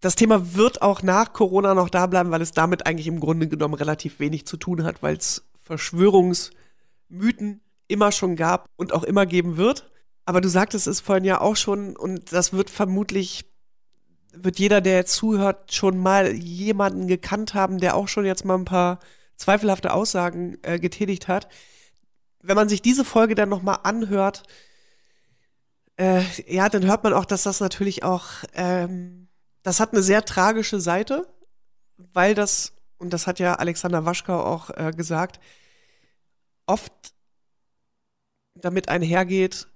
das Thema wird auch nach Corona noch da bleiben, weil es damit eigentlich im Grunde genommen relativ wenig zu tun hat, weil es Verschwörungsmythen immer schon gab und auch immer geben wird. Aber du sagtest es vorhin ja auch schon und das wird vermutlich, wird jeder, der jetzt zuhört, schon mal jemanden gekannt haben, der auch schon jetzt mal ein paar zweifelhafte Aussagen äh, getätigt hat. Wenn man sich diese Folge dann noch mal anhört, äh, ja, dann hört man auch, dass das natürlich auch, ähm, das hat eine sehr tragische Seite, weil das, und das hat ja Alexander Waschkau auch äh, gesagt, oft damit einhergeht,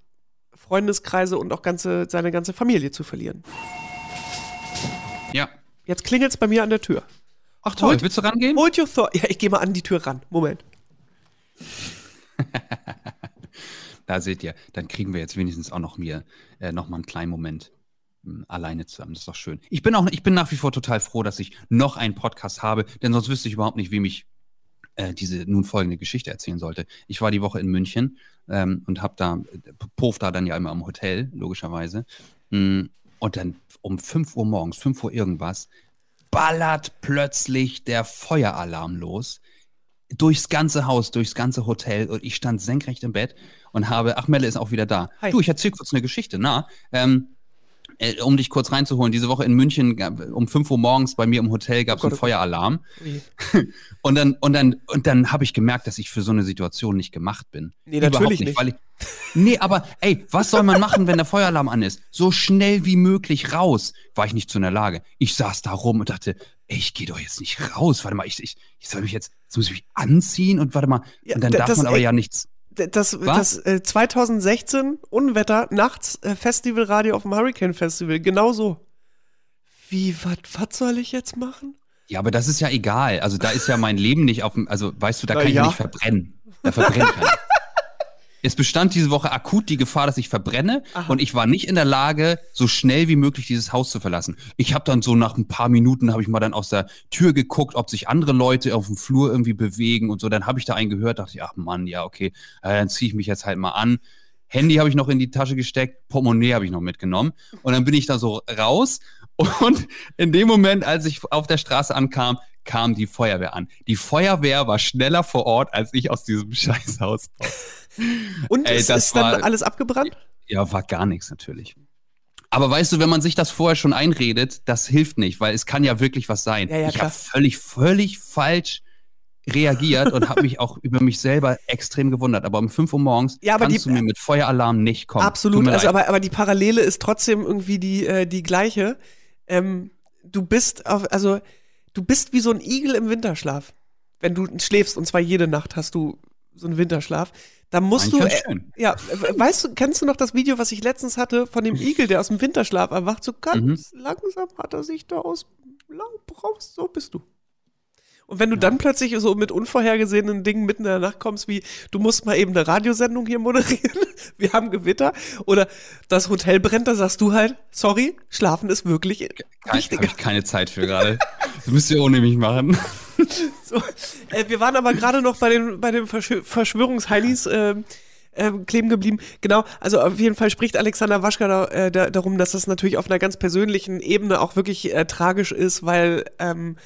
Freundeskreise und auch ganze, seine ganze Familie zu verlieren. Ja. Jetzt klingelt's bei mir an der Tür. Ach toll, Holt- willst du rangehen? Hold your thought. Ja, ich gehe mal an die Tür ran. Moment. Da seht ihr, dann kriegen wir jetzt wenigstens auch noch mir äh, noch mal einen kleinen Moment mh, alleine zusammen. Das ist doch schön. Ich bin auch, ich bin nach wie vor total froh, dass ich noch einen Podcast habe, denn sonst wüsste ich überhaupt nicht, wem ich äh, diese nun folgende Geschichte erzählen sollte. Ich war die Woche in München ähm, und habe da, Pof da dann ja immer im Hotel, logischerweise. Mm, Und dann um 5 Uhr morgens, 5 Uhr irgendwas, ballert plötzlich der Feueralarm los. Durchs ganze Haus, durchs ganze Hotel. Und ich stand senkrecht im Bett und habe, ach, Melle ist auch wieder da. Hi. Du, ich erzähl kurz eine Geschichte. Na, ähm, äh, um dich kurz reinzuholen, diese Woche in München gab- um 5 Uhr morgens bei mir im Hotel gab es Oh einen oh. Feueralarm. Und dann, und dann, und dann habe ich gemerkt, dass ich für so eine Situation nicht gemacht bin. Nee, Überhaupt natürlich nicht. Weil ich, nee, aber ey, was soll man machen, wenn der Feueralarm an ist? So schnell wie möglich raus. War ich nicht zu in der Lage. Ich saß da rum und dachte, ey, ich gehe doch jetzt nicht raus. Warte mal, ich, ich, ich soll mich jetzt, jetzt muss ich mich anziehen und warte mal. Ja, und dann darf man aber echt- ja nichts. Das, Was? das äh, 2016 Unwetter, nachts äh, Festivalradio auf dem Hurricane Festival, genau so. Wie, was soll ich jetzt machen? Ja, aber das ist ja egal. Also da ist ja mein Leben nicht auf dem, also weißt du, da Na kann ich ja ja. nicht verbrennen. Da verbrenne ich ja nicht. Es bestand diese Woche akut die Gefahr, dass ich verbrenne Aha. und ich war nicht in der Lage, so schnell wie möglich dieses Haus zu verlassen. Ich habe dann so nach ein paar Minuten habe ich mal dann aus der Tür geguckt, ob sich andere Leute auf dem Flur irgendwie bewegen und so. Dann habe ich da einen gehört, dachte ich, ach Mann, ja okay, äh, dann ziehe ich mich jetzt halt mal an. Handy habe ich noch in die Tasche gesteckt, Portemonnaie habe ich noch mitgenommen und dann bin ich da so raus und in dem Moment, als ich auf der Straße ankam, kam die Feuerwehr an. Die Feuerwehr war schneller vor Ort, als ich aus diesem Scheißhaus raus. Und Ey, ist, ist dann war- alles abgebrannt? Ja, war gar nichts natürlich. Aber weißt du, wenn man sich das vorher schon einredet, das hilft nicht, weil es kann ja wirklich was sein. Ja, ja, ich habe völlig, völlig falsch reagiert und habe mich auch über mich selber extrem gewundert. Aber um 5 Uhr morgens Ja, aber kannst die- du mir mit Feueralarm nicht kommen. Absolut, also aber, aber die Parallele ist trotzdem irgendwie die, äh, die gleiche. Ähm, du bist auf, also du bist wie so ein Igel im Winterschlaf. Wenn du schläfst, und zwar jede Nacht hast du so einen Winterschlaf, dann musst Eigentlich du. Äh, schön. ja, weißt du, kennst du noch das Video, was ich letztens hatte von dem Igel, der aus dem Winterschlaf erwacht? So ganz Mhm. langsam hat er sich da aus Laub raus, so bist du. Und wenn du dann plötzlich so mit unvorhergesehenen Dingen mitten in der Nacht kommst, wie du musst mal eben eine Radiosendung hier moderieren, wir haben Gewitter oder das Hotel brennt, da sagst du halt, sorry, schlafen ist wirklich Habe wichtiger. ich keine Zeit für gerade. Das müsst ihr ohne mich machen. So, äh, wir waren aber gerade noch bei den, bei den Verschw Verschwörungsheinis ähm, ähm, kleben geblieben. Genau, also auf jeden Fall spricht Alexander Waschka da, äh, da, darum, dass das natürlich auf einer ganz persönlichen Ebene auch wirklich äh, tragisch ist, weil ähm,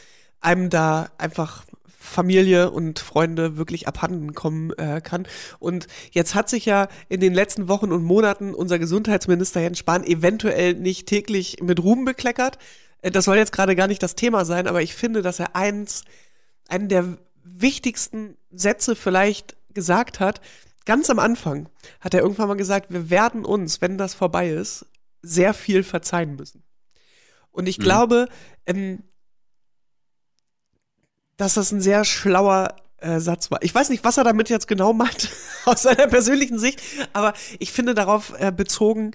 einem da einfach Familie und Freunde wirklich abhanden kommen äh, kann. Und jetzt hat sich ja in den letzten Wochen und Monaten unser Gesundheitsminister Jens Spahn eventuell nicht täglich mit Ruhm bekleckert. Äh, Das soll jetzt gerade gar nicht das Thema sein, aber ich finde, dass er eins, einen der wichtigsten Sätze vielleicht gesagt hat. Ganz am Anfang hat er irgendwann mal gesagt, wir werden uns, wenn das vorbei ist, sehr viel verzeihen müssen. Und ich Mhm. glaube, ähm, dass das ein sehr schlauer äh, Satz war. Ich weiß nicht, was er damit jetzt genau meint, aus seiner persönlichen Sicht, aber ich finde darauf äh, bezogen,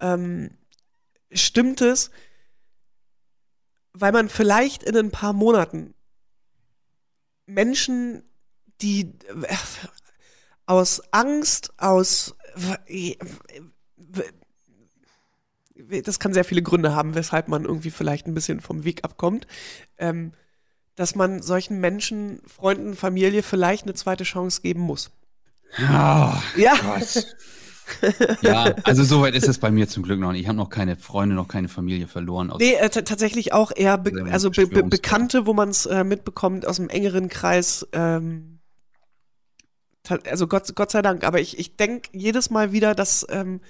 ähm, stimmt es, weil man vielleicht in ein paar Monaten Menschen, die aus Angst, aus das kann sehr viele Gründe haben, weshalb man irgendwie vielleicht ein bisschen vom Weg abkommt, ähm, dass man solchen Menschen, Freunden, Familie vielleicht eine zweite Chance geben muss. Ah, Ja, Gott. ja, also soweit ist es bei mir zum Glück noch nicht. Ich habe noch keine Freunde, noch keine Familie verloren. Nee, äh, tatsächlich auch eher be also be be. Bekannte, wo man es äh, mitbekommt aus dem engeren Kreis. Ähm, also Gott, Gott sei Dank. Aber ich, ich denke jedes Mal wieder, dass ähm,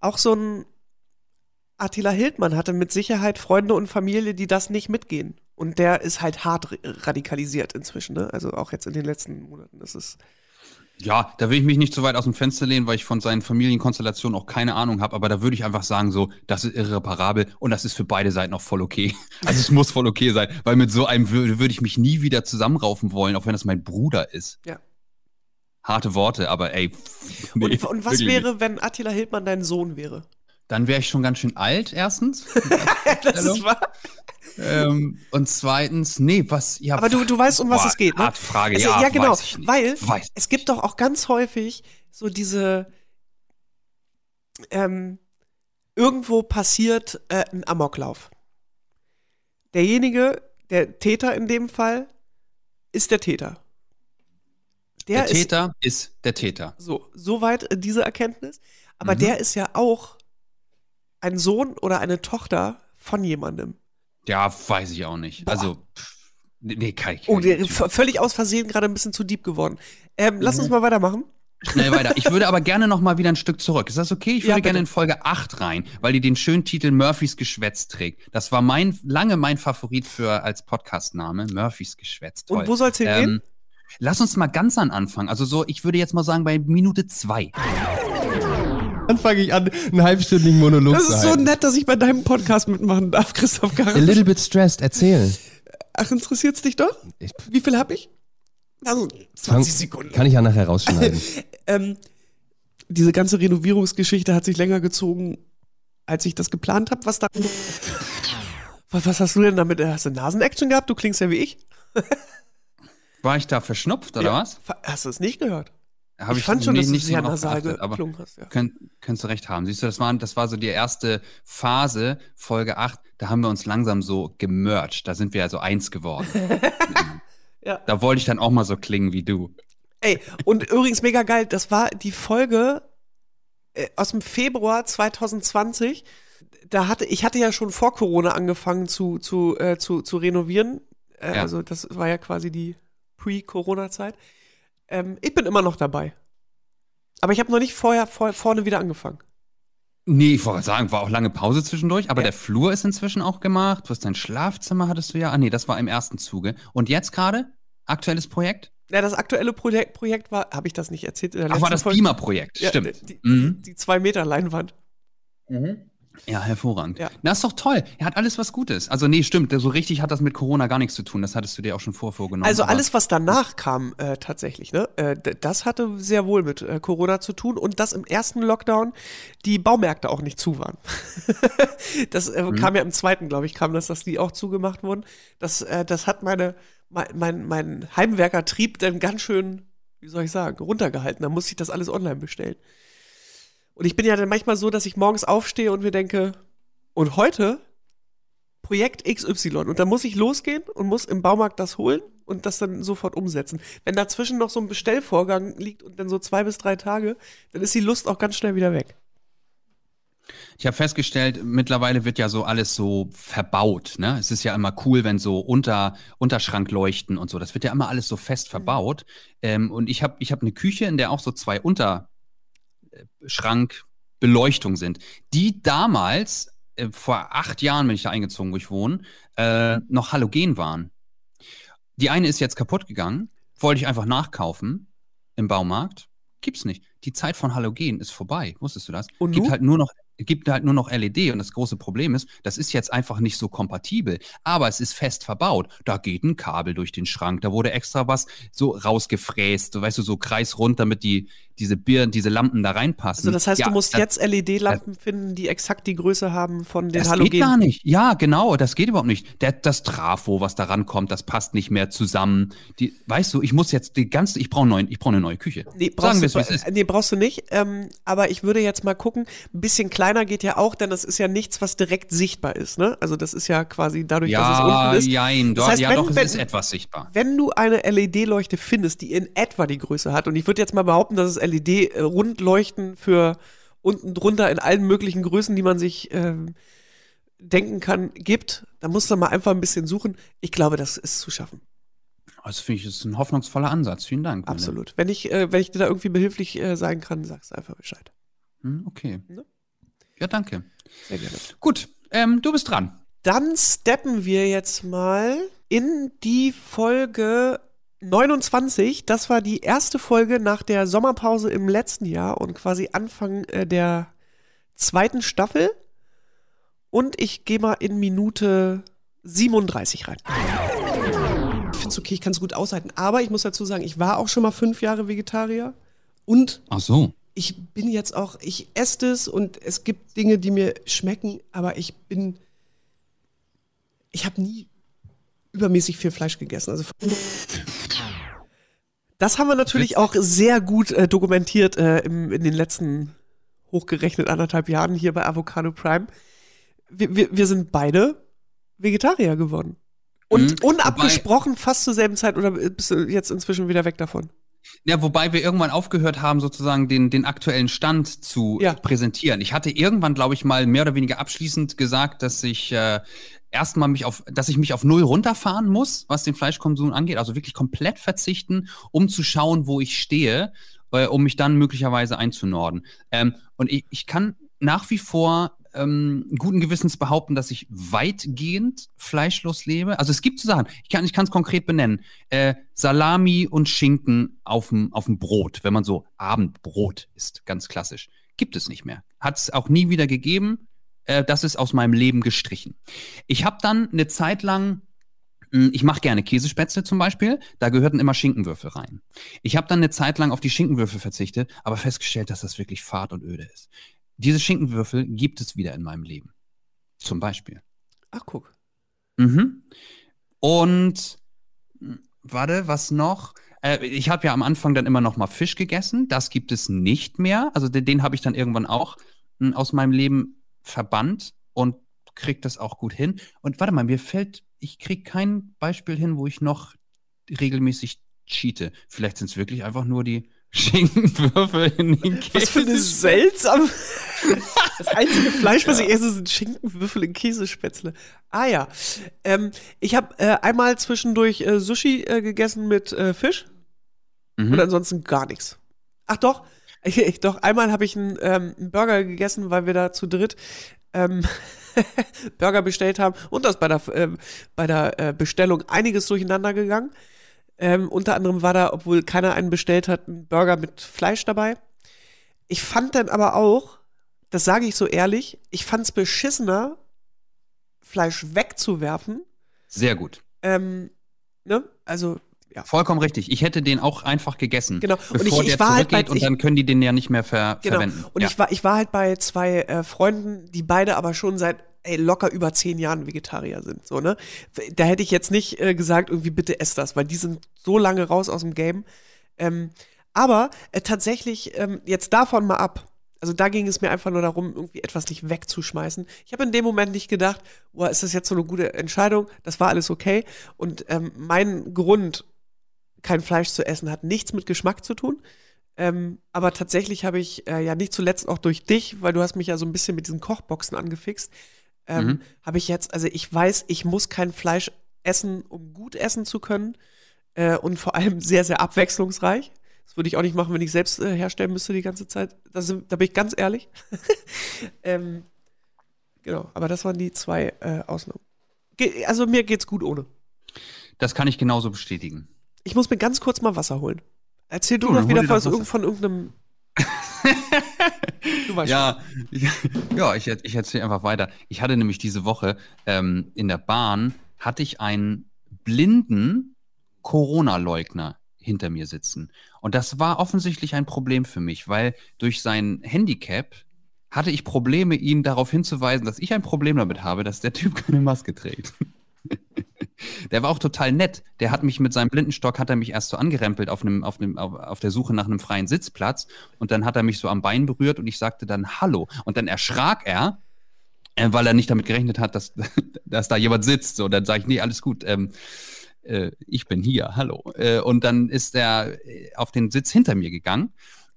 auch so ein Attila Hildmann hatte mit Sicherheit Freunde und Familie, die das nicht mitgehen. Und der ist halt hart ra- radikalisiert inzwischen, ne? Also auch jetzt in den letzten Monaten. Das ist. Ja, da will ich mich nicht so weit aus dem Fenster lehnen, weil ich von seinen Familienkonstellationen auch keine Ahnung habe, aber da würde ich einfach sagen, so, das ist irreparabel und das ist für beide Seiten auch voll okay. Also es muss voll okay sein, weil mit so einem würde würd ich mich nie wieder zusammenraufen wollen, auch wenn das mein Bruder ist. Ja. Harte Worte, aber ey. nee, und, und was wäre, nicht. wenn Attila Hildmann dein Sohn wäre? Dann wäre ich schon ganz schön alt, erstens. das ist wahr. ähm, und zweitens, nee, was, ja. Aber du, du weißt, um was boah, es geht, ne? Frage, Also, ja, ja, genau, weil Weiß es gibt doch auch ganz häufig so diese ähm, irgendwo passiert äh, ein Amoklauf. Derjenige, der Täter in dem Fall, ist der Täter. Der, Der ist Täter ist der Täter. so, soweit äh, diese Erkenntnis. Aber Mhm. der ist ja auch ein Sohn oder eine Tochter von jemandem. Ja, weiß ich auch nicht. Also, pff, nee, nee, kann ich. Oh, völlig aus Versehen gerade ein bisschen zu deep geworden. Ähm, lass Mhm. uns mal weitermachen. Schnell weiter. Ich würde aber gerne noch mal wieder ein Stück zurück. Ist das okay? Ich Ja, würde gerne bitte. in Folge 8 rein, weil die den schönen Titel Murphys Geschwätz trägt. Das war mein, lange mein Favorit für als Podcastname. Murphys Geschwätz. Toll. Und wo soll's hingehen? Ähm, lass uns mal ganz an Anfang. Also so, ich würde jetzt mal sagen bei Minute 2. Dann fange ich an, einen halbstündigen Monolog Das zu ist so halten. nett, dass ich bei deinem Podcast mitmachen darf, Christoph A Garrett. little bit stressed, erzähl. Ach, interessiert's dich doch? Wie viel hab ich? Also, 20 Sekunden. kann ich ja nachher rausschneiden. Ähm, diese ganze Renovierungsgeschichte hat sich länger gezogen, als ich das geplant habe. Was da. Was, was hast du denn damit? Hast du Nasen-Action gehabt? Du klingst ja wie ich. War ich da verschnupft oder Ja. was? Hast du es nicht gehört? Hab ich fand schon, nee, dass du nicht so sehr nasal geklungen hast. Ja. Könnt, könntest du recht haben. Siehst du, das war, das war so die erste Phase, Folge 8, da haben wir uns langsam so gemerged. Da sind wir also eins geworden. Ja. Da wollte ich dann auch mal so klingen wie du. Ey, und übrigens mega geil, das war die Folge äh, aus dem Februar 2020. Da hatte, ich hatte ja schon vor Corona angefangen zu, zu, äh, zu, zu renovieren. Äh, Ja. Also das war ja quasi die Pre-Corona-Zeit. Ähm, ich bin immer noch dabei. Aber ich habe noch nicht vorher vor, vorne wieder angefangen. Nee, ich wollte sagen, war auch lange Pause zwischendurch, aber Ja. der Flur ist inzwischen auch gemacht. Du hast dein Schlafzimmer, hattest du ja. Ah, nee, das war im ersten Zuge. Und jetzt gerade? Aktuelles Projekt? Ja, das aktuelle Projekt, Projekt war, habe ich das nicht erzählt in der Ach, war das? Beamer-Projekt, Ja, stimmt. Die, Mhm. die zwei Meter Leinwand. Ja, hervorragend. Ja. Na, ist doch toll. Er hat alles was Gutes. Also, nee, stimmt. So richtig hat das mit Corona gar nichts zu tun. Das hattest du dir auch schon vor vorgenommen. Also alles, was danach kam, äh, tatsächlich, ne? Äh, das hatte sehr wohl mit äh, Corona zu tun und dass im ersten Lockdown die Baumärkte auch nicht zu waren. das äh, kam ja im zweiten, glaube ich, kam das, dass die auch zugemacht wurden. Das, äh, das hat meine, mein, mein, mein Heimwerkertrieb dann ganz schön, wie soll ich sagen, runtergehalten. Da musste ich das alles online bestellen. Und ich bin ja dann manchmal so, dass ich morgens aufstehe und mir denke, und heute Projekt XY. Und dann muss ich losgehen und muss im Baumarkt das holen und das dann sofort umsetzen. Wenn dazwischen noch so ein Bestellvorgang liegt und dann so zwei bis drei Tage, dann ist die Lust auch ganz schnell wieder weg. Ich habe festgestellt, mittlerweile wird ja so alles so verbaut. Ne? Es ist ja immer cool, wenn so unter, Unterschrank leuchten und so. Das wird ja immer alles so fest verbaut. Ähm, und ich habe ich hab eine Küche, in der auch so zwei Unterschrankbeleuchtung sind, die damals, äh, vor acht Jahren bin ich da eingezogen, wo ich wohne, äh, noch halogen waren. Die eine ist jetzt kaputt gegangen, wollte ich einfach nachkaufen im Baumarkt. Gibt's nicht. Die Zeit von Halogen ist vorbei. Wusstest du das? Und gibt halt nur noch gibt halt nur noch LED und das große Problem ist, das ist jetzt einfach nicht so kompatibel, aber es ist fest verbaut. Da geht ein Kabel durch den Schrank, da wurde extra was so rausgefräst, so weißt du, so kreisrund, damit die diese Birnen, diese Lampen da reinpassen. Also das heißt, Ja, du musst das- jetzt LED-Lampen finden, die exakt die Größe haben von den das Halogen. geht gar nicht. Ja, genau, das geht überhaupt nicht. Der, das Trafo, was da rankommt, das passt nicht mehr zusammen. Die, weißt du, ich muss jetzt die ganze, ich brauche neuen, ich brauche eine neue Küche. Nee, brauchst, Sagen wir du, ist. nee, brauchst du nicht. Ähm, aber ich würde jetzt mal gucken, ein bisschen kleiner geht ja auch, denn das ist ja nichts, was direkt sichtbar ist. Ne? Also das ist ja quasi dadurch, dass es Ja, unten ist. jein, Das heißt, ja wenn- doch, es wenn- ist etwas sichtbar. Wenn du eine LED-Leuchte findest, die in etwa die Größe hat, und ich würde jetzt mal behaupten, dass es LED-Rundleuchten für unten drunter in allen möglichen Größen, die man sich ähm, denken kann, gibt, dann musst du mal einfach ein bisschen suchen. Ich glaube, das ist zu schaffen. Das finde ich, ist ein hoffnungsvoller Ansatz. Vielen Dank. Absolut. Wenn ich, äh, wenn ich dir da irgendwie behilflich äh, sein kann, sagst du einfach Bescheid. Hm, okay. Ne? Ja, danke. Sehr gerne. Gut, ähm, du bist dran. Dann steppen wir jetzt mal in die Folge 29. Das war die erste Folge nach der Sommerpause im letzten Jahr und quasi Anfang äh, der zweiten Staffel. Und ich gehe mal in Minute 37 rein. Ich finde es okay, ich kann es gut aushalten. Aber ich muss dazu sagen, ich war auch schon mal fünf Jahre Vegetarier. Und Ach so. ich bin jetzt auch, ich esse es und es gibt Dinge, die mir schmecken, aber ich bin, ich habe nie übermäßig viel Fleisch gegessen. Also das haben wir natürlich auch sehr gut äh, dokumentiert äh, im, in den letzten hochgerechnet anderthalb Jahren hier bei Avocado Prime. Wir, wir, wir sind beide Vegetarier geworden. Und Mhm, unabgesprochen fast zur selben Zeit oder bist du jetzt inzwischen wieder weg davon? Ja, wobei wir irgendwann aufgehört haben, sozusagen den, den aktuellen Stand zu Ja. präsentieren. Ich hatte irgendwann, glaube ich, mal mehr oder weniger abschließend gesagt, dass ich äh, erstmal mich auf, dass ich mich auf null runterfahren muss, was den Fleischkonsum angeht, also wirklich komplett verzichten, um zu schauen, wo ich stehe, äh, um mich dann möglicherweise einzunorden. Ähm, und ich, ich kann nach wie vor ähm, guten Gewissens behaupten, dass ich weitgehend fleischlos lebe. Also es gibt so Sachen, ich kann es konkret benennen. Äh, Salami und Schinken auf dem Brot, wenn man so Abendbrot isst, ganz klassisch. Gibt es nicht mehr. Hat es auch nie wieder gegeben. Äh, das ist aus meinem Leben gestrichen. Ich habe dann eine Zeit lang mh, ich mache gerne Käsespätzle zum Beispiel. Da gehörten immer Schinkenwürfel rein. Ich habe dann eine Zeit lang auf die Schinkenwürfel verzichtet, aber festgestellt, dass das wirklich fad und öde ist. Diese Schinkenwürfel gibt es wieder in meinem Leben. Zum Beispiel. Ach, guck. Mhm. Und warte, was noch? Äh, ich habe ja am Anfang dann immer noch mal Fisch gegessen. Das gibt es nicht mehr. Also den, den habe ich dann irgendwann auch mh, aus meinem Leben verbannt und kriege das auch gut hin. Und warte mal, mir fällt, ich kriege kein Beispiel hin, wo ich noch regelmäßig cheate. Vielleicht sind es wirklich einfach nur die Schinkenwürfel in den Was für eine Käse. seltsame. Das einzige Fleisch, was ich esse, sind Schinkenwürfel in Käsespätzle. Ah ja. Ähm, ich habe äh, einmal zwischendurch äh, Sushi äh, gegessen mit äh, Fisch Mhm. und ansonsten gar nichts. Ach doch. Ich, ich, doch, einmal habe ich einen, ähm, Burger gegessen, weil wir da zu dritt ähm, Burger bestellt haben und das bei der, ähm, bei der äh, Bestellung einiges durcheinander gegangen. Ähm, unter anderem war da, obwohl keiner einen bestellt hat, ein Burger mit Fleisch dabei. Ich fand dann aber auch, das sage ich so ehrlich, ich fand es beschissener, Fleisch wegzuwerfen. Sehr gut. Ähm, ne? Also, ja. Vollkommen richtig. Ich hätte den auch einfach gegessen. Genau. Und Bevor ich- ich der war halt bei- und dann können die den ja nicht mehr ver Genau. verwenden. Und ja. ich, war, ich war halt bei zwei äh, Freunden, die beide aber schon seit ey, locker über zehn Jahren Vegetarier sind. So, ne? Da hätte ich jetzt nicht äh, gesagt, irgendwie bitte ess das, weil die sind so lange raus aus dem Game. Ähm, aber äh, tatsächlich, ähm, jetzt davon mal ab. Also da ging es mir einfach nur darum, irgendwie etwas nicht wegzuschmeißen. Ich habe in dem Moment nicht gedacht, boah, ist das jetzt so eine gute Entscheidung? Das war alles okay. Und ähm, mein Grund, kein Fleisch zu essen, hat nichts mit Geschmack zu tun. Ähm, aber tatsächlich habe ich äh, ja nicht zuletzt auch durch dich, weil du hast mich ja so ein bisschen mit diesen Kochboxen angefixt, ähm, Mhm. habe ich jetzt, also ich weiß, ich muss kein Fleisch essen, um gut essen zu können. Äh, und vor allem sehr, sehr abwechslungsreich. Das würde ich auch nicht machen, wenn ich selbst äh, herstellen müsste die ganze Zeit. Das, da bin ich ganz ehrlich. ähm, genau, aber das waren die zwei äh, Ausnahmen. Ge also mir geht's gut ohne. Das kann ich genauso bestätigen. Ich muss mir ganz kurz mal Wasser holen. Erzähl du Du, hol wieder von, von irgendeinem. Du weißt Ja, ja ich, ich erzähle einfach weiter. Ich hatte nämlich diese Woche ähm, in der Bahn, hatte ich einen blinden Corona-Leugner hinter mir sitzen. Und das war offensichtlich ein Problem für mich, weil durch sein Handicap hatte ich Probleme, ihn darauf hinzuweisen, dass ich ein Problem damit habe, dass der Typ keine Maske trägt. Der war auch total nett. Der hat mich mit seinem Blindenstock, hat er mich erst so angerempelt auf, einem, auf, einem, auf, der Suche nach einem freien Sitzplatz. Und dann hat er mich so am Bein berührt und ich sagte dann Hallo. Und dann erschrak er, äh, weil er nicht damit gerechnet hat, dass, dass da jemand sitzt. So, dann sage ich, nee, alles gut. Ähm, äh, ich bin hier, hallo. Äh, und dann ist er äh, auf den Sitz hinter mir gegangen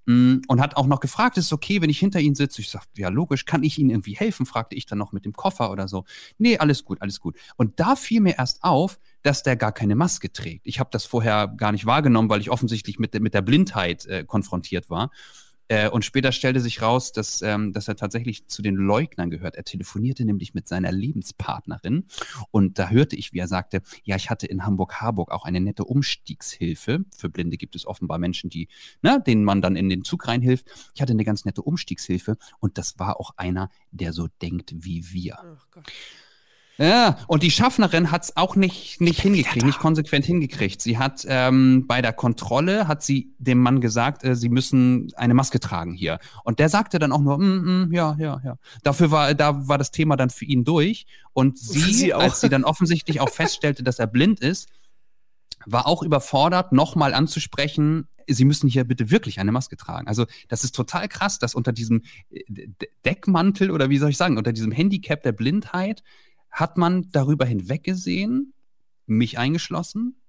und hat auch noch gefragt, ist es okay, wenn ich hinter Ihnen sitze? Ich sage, ja, logisch, kann ich Ihnen irgendwie helfen? Fragte ich dann noch mit dem Koffer oder so. Nee, alles gut, alles gut. Und da fiel mir erst auf, dass der gar keine Maske trägt. Ich habe das vorher gar nicht wahrgenommen, weil ich offensichtlich mit, der- mit der Blindheit äh, konfrontiert war. Äh, und später stellte sich raus, dass, ähm, dass er tatsächlich zu den Leugnern gehört. Er telefonierte nämlich mit seiner Lebenspartnerin und da hörte ich, wie er sagte, ja, ich hatte in Hamburg-Harburg auch eine nette Umstiegshilfe. Für Blinde gibt es offenbar Menschen, die, ne, denen man dann in den Zug reinhilft. Ich hatte eine ganz nette Umstiegshilfe und das war auch einer, der so denkt wie wir. Gott. Ja, und die Schaffnerin hat es auch nicht, nicht hingekriegt, nicht konsequent hingekriegt. Sie hat ähm, bei der Kontrolle, hat sie dem Mann gesagt, äh, sie müssen eine Maske tragen hier. Und der sagte dann auch nur, mm, mm, ja, ja, ja. Dafür war, da war das Thema dann für ihn durch. Und sie, sie als sie dann offensichtlich auch feststellte, dass er blind ist, war auch überfordert, nochmal anzusprechen, Sie müssen hier bitte wirklich eine Maske tragen. Also das ist total krass, dass unter diesem äh, Deckmantel oder wie soll ich sagen, unter diesem Handicap der Blindheit hat man darüber hinweggesehen, mich eingeschlossen,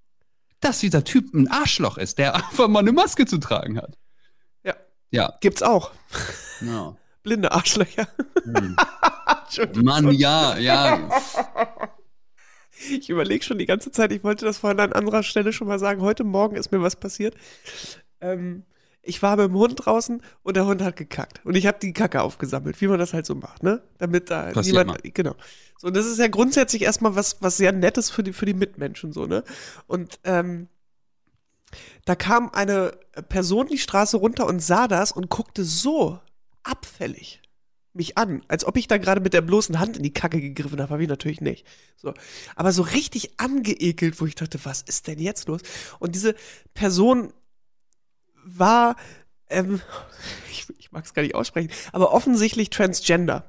dass dieser Typ ein Arschloch ist, der einfach mal eine Maske zu tragen hat. Ja. Ja. Gibt's auch. ja. Blinde Arschlöcher. Hm. Mann, ja, ja. Ich überlege schon die ganze Zeit, ich wollte das vorhin an anderer Stelle schon mal sagen. Heute Morgen ist mir was passiert. Ähm, ich war mit dem Hund draußen und der Hund hat gekackt. Und ich habe die Kacke aufgesammelt, wie man das halt so macht, ne? Damit da Passiert niemand. Genau. So, und das ist ja grundsätzlich erstmal was, was sehr Nettes für die, für die Mitmenschen, so, ne? Und ähm, da kam eine Person die Straße runter und sah das und guckte so abfällig mich an, als ob ich da gerade mit der bloßen Hand in die Kacke gegriffen habe, habe ich natürlich nicht. So, aber so richtig angeekelt, wo ich dachte, was ist denn jetzt los? Und diese Person war, ähm, ich, ich mag es gar nicht aussprechen, aber offensichtlich transgender.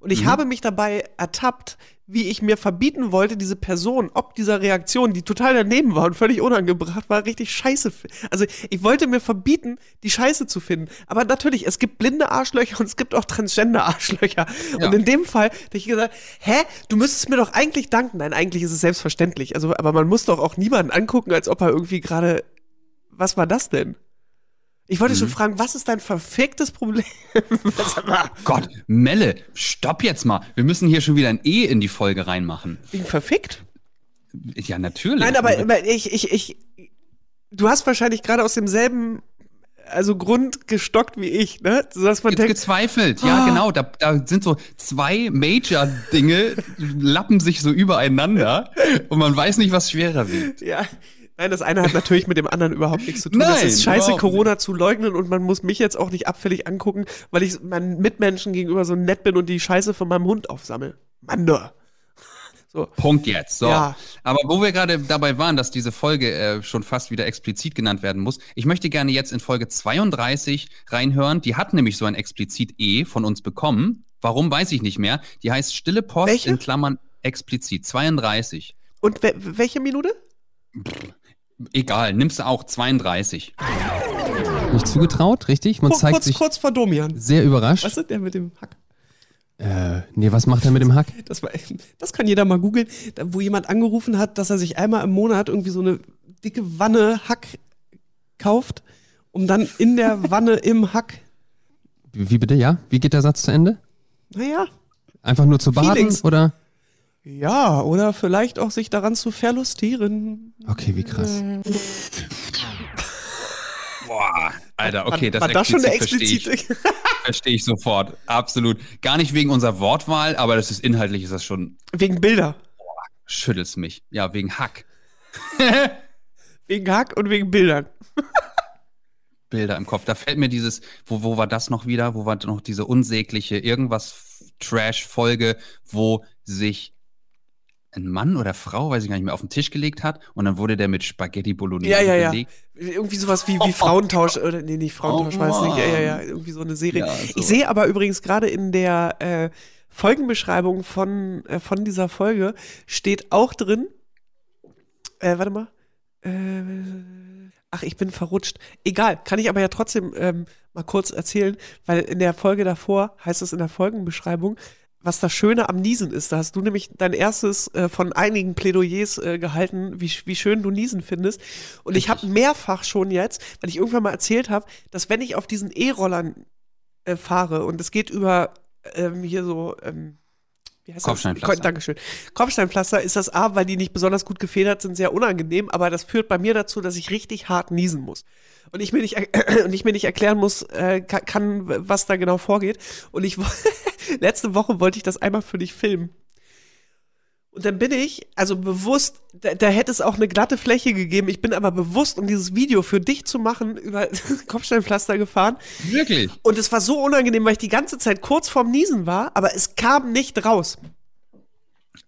Und ich Mhm. habe mich dabei ertappt, wie ich mir verbieten wollte, diese Person, ob dieser Reaktion, die total daneben war und völlig unangebracht war, richtig scheiße. Also ich wollte mir verbieten, die Scheiße zu finden. Aber natürlich, es gibt blinde Arschlöcher und es gibt auch transgender Arschlöcher. Ja. Und in dem Fall habe ich gesagt, hä, du müsstest mir doch eigentlich danken. Nein, eigentlich ist es selbstverständlich. Also, aber man muss doch auch niemanden angucken, als ob er irgendwie gerade, was war das denn? Ich wollte schon fragen, was ist dein verficktes Problem? Mal, Gott, Melle, stopp jetzt mal. Wir müssen hier schon wieder ein E in die Folge reinmachen. Wegen verfickt? Ja, natürlich. Nein, aber, aber ich, ich, ich, du hast wahrscheinlich gerade aus demselben, also Grund gestockt wie ich, ne? Dass man denkt, gezweifelt, ja, Ah. genau. Da, da sind so zwei Major-Dinge, lappen sich so übereinander und man weiß nicht, was schwerer wiegt. ja. Nein, das eine hat natürlich mit dem anderen überhaupt nichts zu tun. Nein, ist scheiße, Corona zu leugnen und man muss mich jetzt auch nicht abfällig angucken, weil ich meinen Mitmenschen gegenüber so nett bin und die Scheiße von meinem Hund aufsammel. Mann, da. So. Punkt jetzt. So. Ja. Aber wo wir gerade dabei waren, dass diese Folge äh, schon fast wieder explizit genannt werden muss, ich möchte gerne jetzt in Folge 32 reinhören. Die hat nämlich so ein explizit E von uns bekommen. Warum weiß ich nicht mehr. Die heißt Stille Post Welche? in Klammern explizit 32. Und we welche Minute? Egal, nimmst du auch 32. Nicht zugetraut, richtig? Man Kur- zeigt kurz, sich kurz vor Domian. sehr überrascht. Was ist der mit dem Hack? Äh, nee, was macht er mit dem Hack? Das, war, das kann jeder mal googeln, wo jemand angerufen hat, dass er sich einmal im Monat irgendwie so eine dicke Wanne Hack kauft, um dann in der Wanne im Hack, Wie wie bitte, ja? Wie geht der Satz zu Ende? naja, Einfach nur zu baden Feelings. oder? Ja, oder vielleicht auch sich daran zu verlustieren. Okay, wie krass. Boah, Alter, okay, das war das schon eine explizit verstehe ich, explizite? verstehe ich sofort. Absolut. Gar nicht wegen unserer Wortwahl, aber das ist inhaltlich ist das schon, Wegen Bilder. schüttelst mich. Ja, wegen Hack. Wegen Hack und wegen Bildern. Bilder im Kopf. Da fällt mir dieses, wo, wo war das noch wieder? Wo war noch diese unsägliche irgendwas Trash-Folge, wo sich ein Mann oder Frau, weiß ich gar nicht mehr, auf den Tisch gelegt hat und dann wurde der mit Spaghetti Bolognese Ja, ja, ja. belegt. Irgendwie sowas wie, wie Frauentausch, oder nee, nicht Frauentausch, Oh, weiß nicht. Ja, ja, ja, irgendwie so eine Serie. Ja, so. Ich sehe aber übrigens gerade in der äh, Folgenbeschreibung von, äh, von dieser Folge steht auch drin, äh, warte mal, äh, ach, ich bin verrutscht. Egal, kann ich aber ja trotzdem ähm, mal kurz erzählen, weil in der Folge davor heißt es in der Folgenbeschreibung, was das Schöne am Niesen ist. Da hast du nämlich dein erstes äh, von einigen Plädoyers äh, gehalten, wie, wie schön du Niesen findest. Und ich habe mehrfach schon jetzt, weil ich irgendwann mal erzählt habe, dass wenn ich auf diesen E-Rollern äh, fahre und es geht über ähm, hier so, ähm, wie heißt Kopfsteinpflaster. Das? Dankeschön. Kopfsteinpflaster ist das A, weil die nicht besonders gut gefedert sind, sehr unangenehm, aber das führt bei mir dazu, dass ich richtig hart niesen muss. Und ich mir nicht, und ich mir nicht erklären muss, äh, ka- kann, was da genau vorgeht. Und ich, letzte Woche wollte ich das einmal für dich filmen. Und dann bin ich, also bewusst, da, da hätte es auch eine glatte Fläche gegeben. Ich bin aber bewusst, um dieses Video für dich zu machen, über Kopfsteinpflaster gefahren. Wirklich? Und es war so unangenehm, weil ich die ganze Zeit kurz vorm Niesen war, aber es kam nicht raus.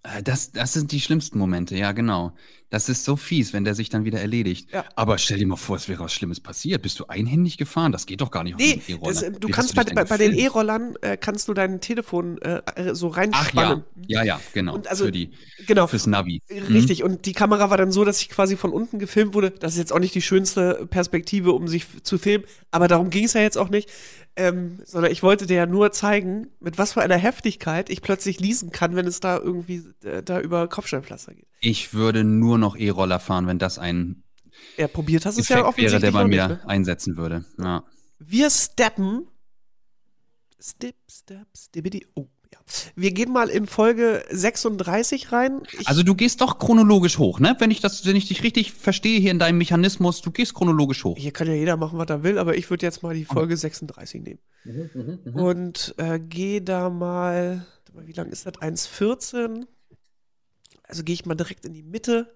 Äh, Das, das sind die schlimmsten Momente, ja, genau. Das ist so fies, wenn der sich dann wieder erledigt. Ja. Aber stell dir mal vor, es wäre was Schlimmes passiert. Bist du einhändig gefahren? Das geht doch gar nicht auf Nee, den E-Roller. das, äh, du Wie kannst hast bei, bei, bei den? E-Rollern äh, kannst du dein Telefon äh, äh, so Ach reinspannen. ja, ja, ja, genau. Und also- für die, Genau. fürs Navi. Mhm. Richtig, und die Kamera war dann so, dass ich quasi von unten gefilmt wurde. Das ist jetzt auch nicht die schönste Perspektive, um sich zu filmen, aber darum ging es ja jetzt auch nicht. Ähm, sondern ich wollte dir ja nur zeigen, mit was für einer Heftigkeit ich plötzlich leasen kann, wenn es da irgendwie äh, da über Kopfsteinpflaster geht. Ich würde nur noch E-Roller fahren, wenn das ein Ja, probiert hast es ja Effekt wäre, offensichtlich der bei mir ne? einsetzen würde. Ja. Wir steppen. Step, step, stibbidi. Oh, ja. Wir gehen mal in Folge 36 rein. Ich, Also du gehst doch chronologisch hoch, ne? Wenn ich das, wenn ich dich richtig verstehe hier in deinem Mechanismus, du gehst chronologisch hoch. hier kann ja jeder machen, was er will, aber ich würde jetzt mal die Folge 36 nehmen. Und äh, gehe da mal, warte mal, wie lang ist das? 1,14. Also gehe ich mal direkt in die Mitte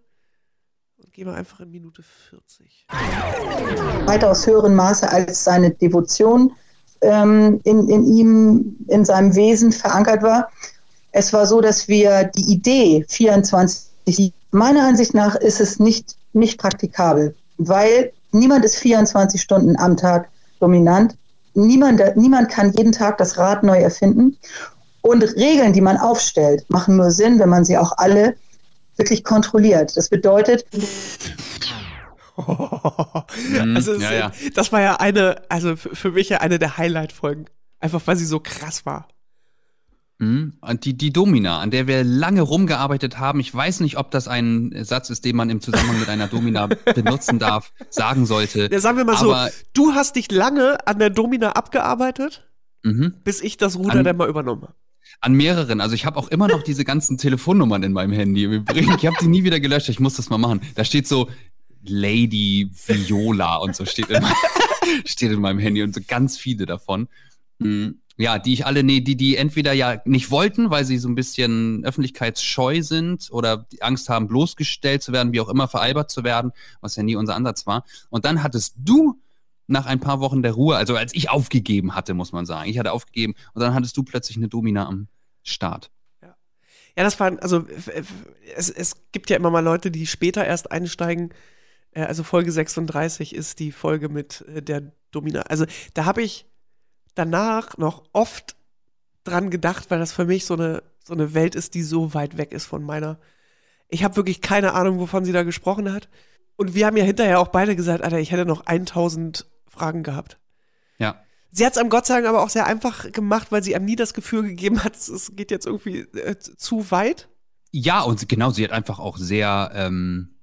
und gehe mal einfach in Minute 40. weitaus höheren Maße als seine Devotion ähm, in, in ihm, in seinem Wesen verankert war. Es war so, dass wir die Idee 24, meiner Ansicht nach ist es nicht, nicht praktikabel, weil niemand ist 24 Stunden am Tag dominant. Niemand, niemand kann jeden Tag das Rad neu erfinden. Und Regeln, die man aufstellt, machen nur Sinn, wenn man sie auch alle wirklich kontrolliert. Das bedeutet, also ja, ja. das war ja eine, also für, mich ja eine der Highlight-Folgen. Einfach weil sie so krass war. Mhm. Und die, die Domina, an der wir lange rumgearbeitet haben, ich weiß nicht, ob das ein Satz ist, den man im Zusammenhang mit einer Domina benutzen darf, sagen sollte. Ja, sagen wir mal Aber- so, du hast dich lange an der Domina abgearbeitet, Mhm. bis ich das Ruder An- dann mal übernommen habe. An mehreren. Also ich habe auch immer noch diese ganzen Telefonnummern in meinem Handy. Ich habe die nie wieder gelöscht. Ich muss das mal machen. Da steht so Lady Viola und so steht in, steht in meinem Handy und so ganz viele davon. Mm, Ja, die ich alle, nee, die, die entweder ja nicht wollten, weil sie so ein bisschen öffentlichkeitsscheu sind oder die Angst haben, bloßgestellt zu werden, wie auch immer, veralbert zu werden, was ja nie unser Ansatz war. Und dann hattest du nach ein paar Wochen der Ruhe, also als ich aufgegeben hatte, muss man sagen. Ich hatte aufgegeben und dann hattest du plötzlich eine Domina am Start. Ja, das war, also es, es gibt ja immer mal Leute, die später erst einsteigen. Äh, Also Folge 36 ist die Folge mit äh, der Domina. Also da habe ich danach noch oft dran gedacht, weil das für mich so eine, so eine Welt ist, die so weit weg ist von meiner. Ich habe wirklich keine Ahnung, wovon sie da gesprochen hat. Und wir haben ja hinterher auch beide gesagt, Alter, ich hätte noch 1000 Fragen gehabt. Ja. Sie hat es einem Gott Dank aber auch sehr einfach gemacht, weil sie einem nie das Gefühl gegeben hat, es geht jetzt irgendwie äh, zu weit. Ja, und genau, sie hat einfach auch sehr ähm,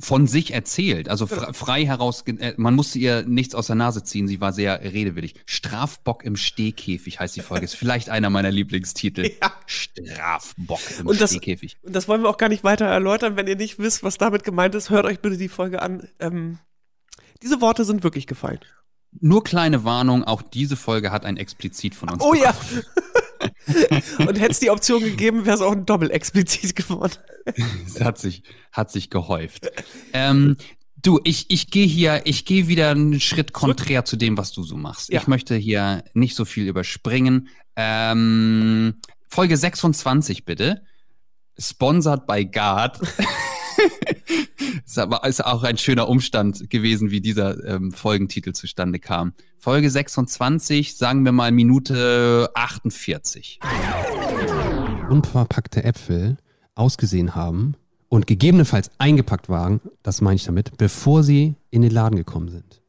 von sich erzählt. Also fre frei heraus, äh, man musste ihr nichts aus der Nase ziehen. Sie war sehr redewillig. Strafbock im Stehkäfig heißt die Folge. Ist vielleicht einer meiner Lieblingstitel. Ja. Strafbock im Und das- Stehkäfig. Und das wollen wir auch gar nicht weiter erläutern. Wenn ihr nicht wisst, was damit gemeint ist, hört euch bitte die Folge an. Ähm, diese Worte sind wirklich gefallen. Nur kleine Warnung, auch diese Folge hat ein explizit von uns. Oh ja. bekommen. Und hätte es die Option gegeben, wäre es auch ein Doppel explizit geworden. Es hat sich, hat sich gehäuft. ähm, du, ich, ich gehe hier, ich gehe wieder einen Schritt konträr zu dem, was du so machst. Ja. Ich möchte hier nicht so viel überspringen. Ähm, Folge 26 bitte. Sponsored by Guard. ist ist auch ein schöner Umstand gewesen, wie dieser ähm, Folgentitel zustande kam. Folge 26, sagen wir mal Minute 48. unverpackte Äpfel ausgesehen haben und gegebenenfalls eingepackt waren, das meine ich damit, bevor sie in den Laden gekommen sind.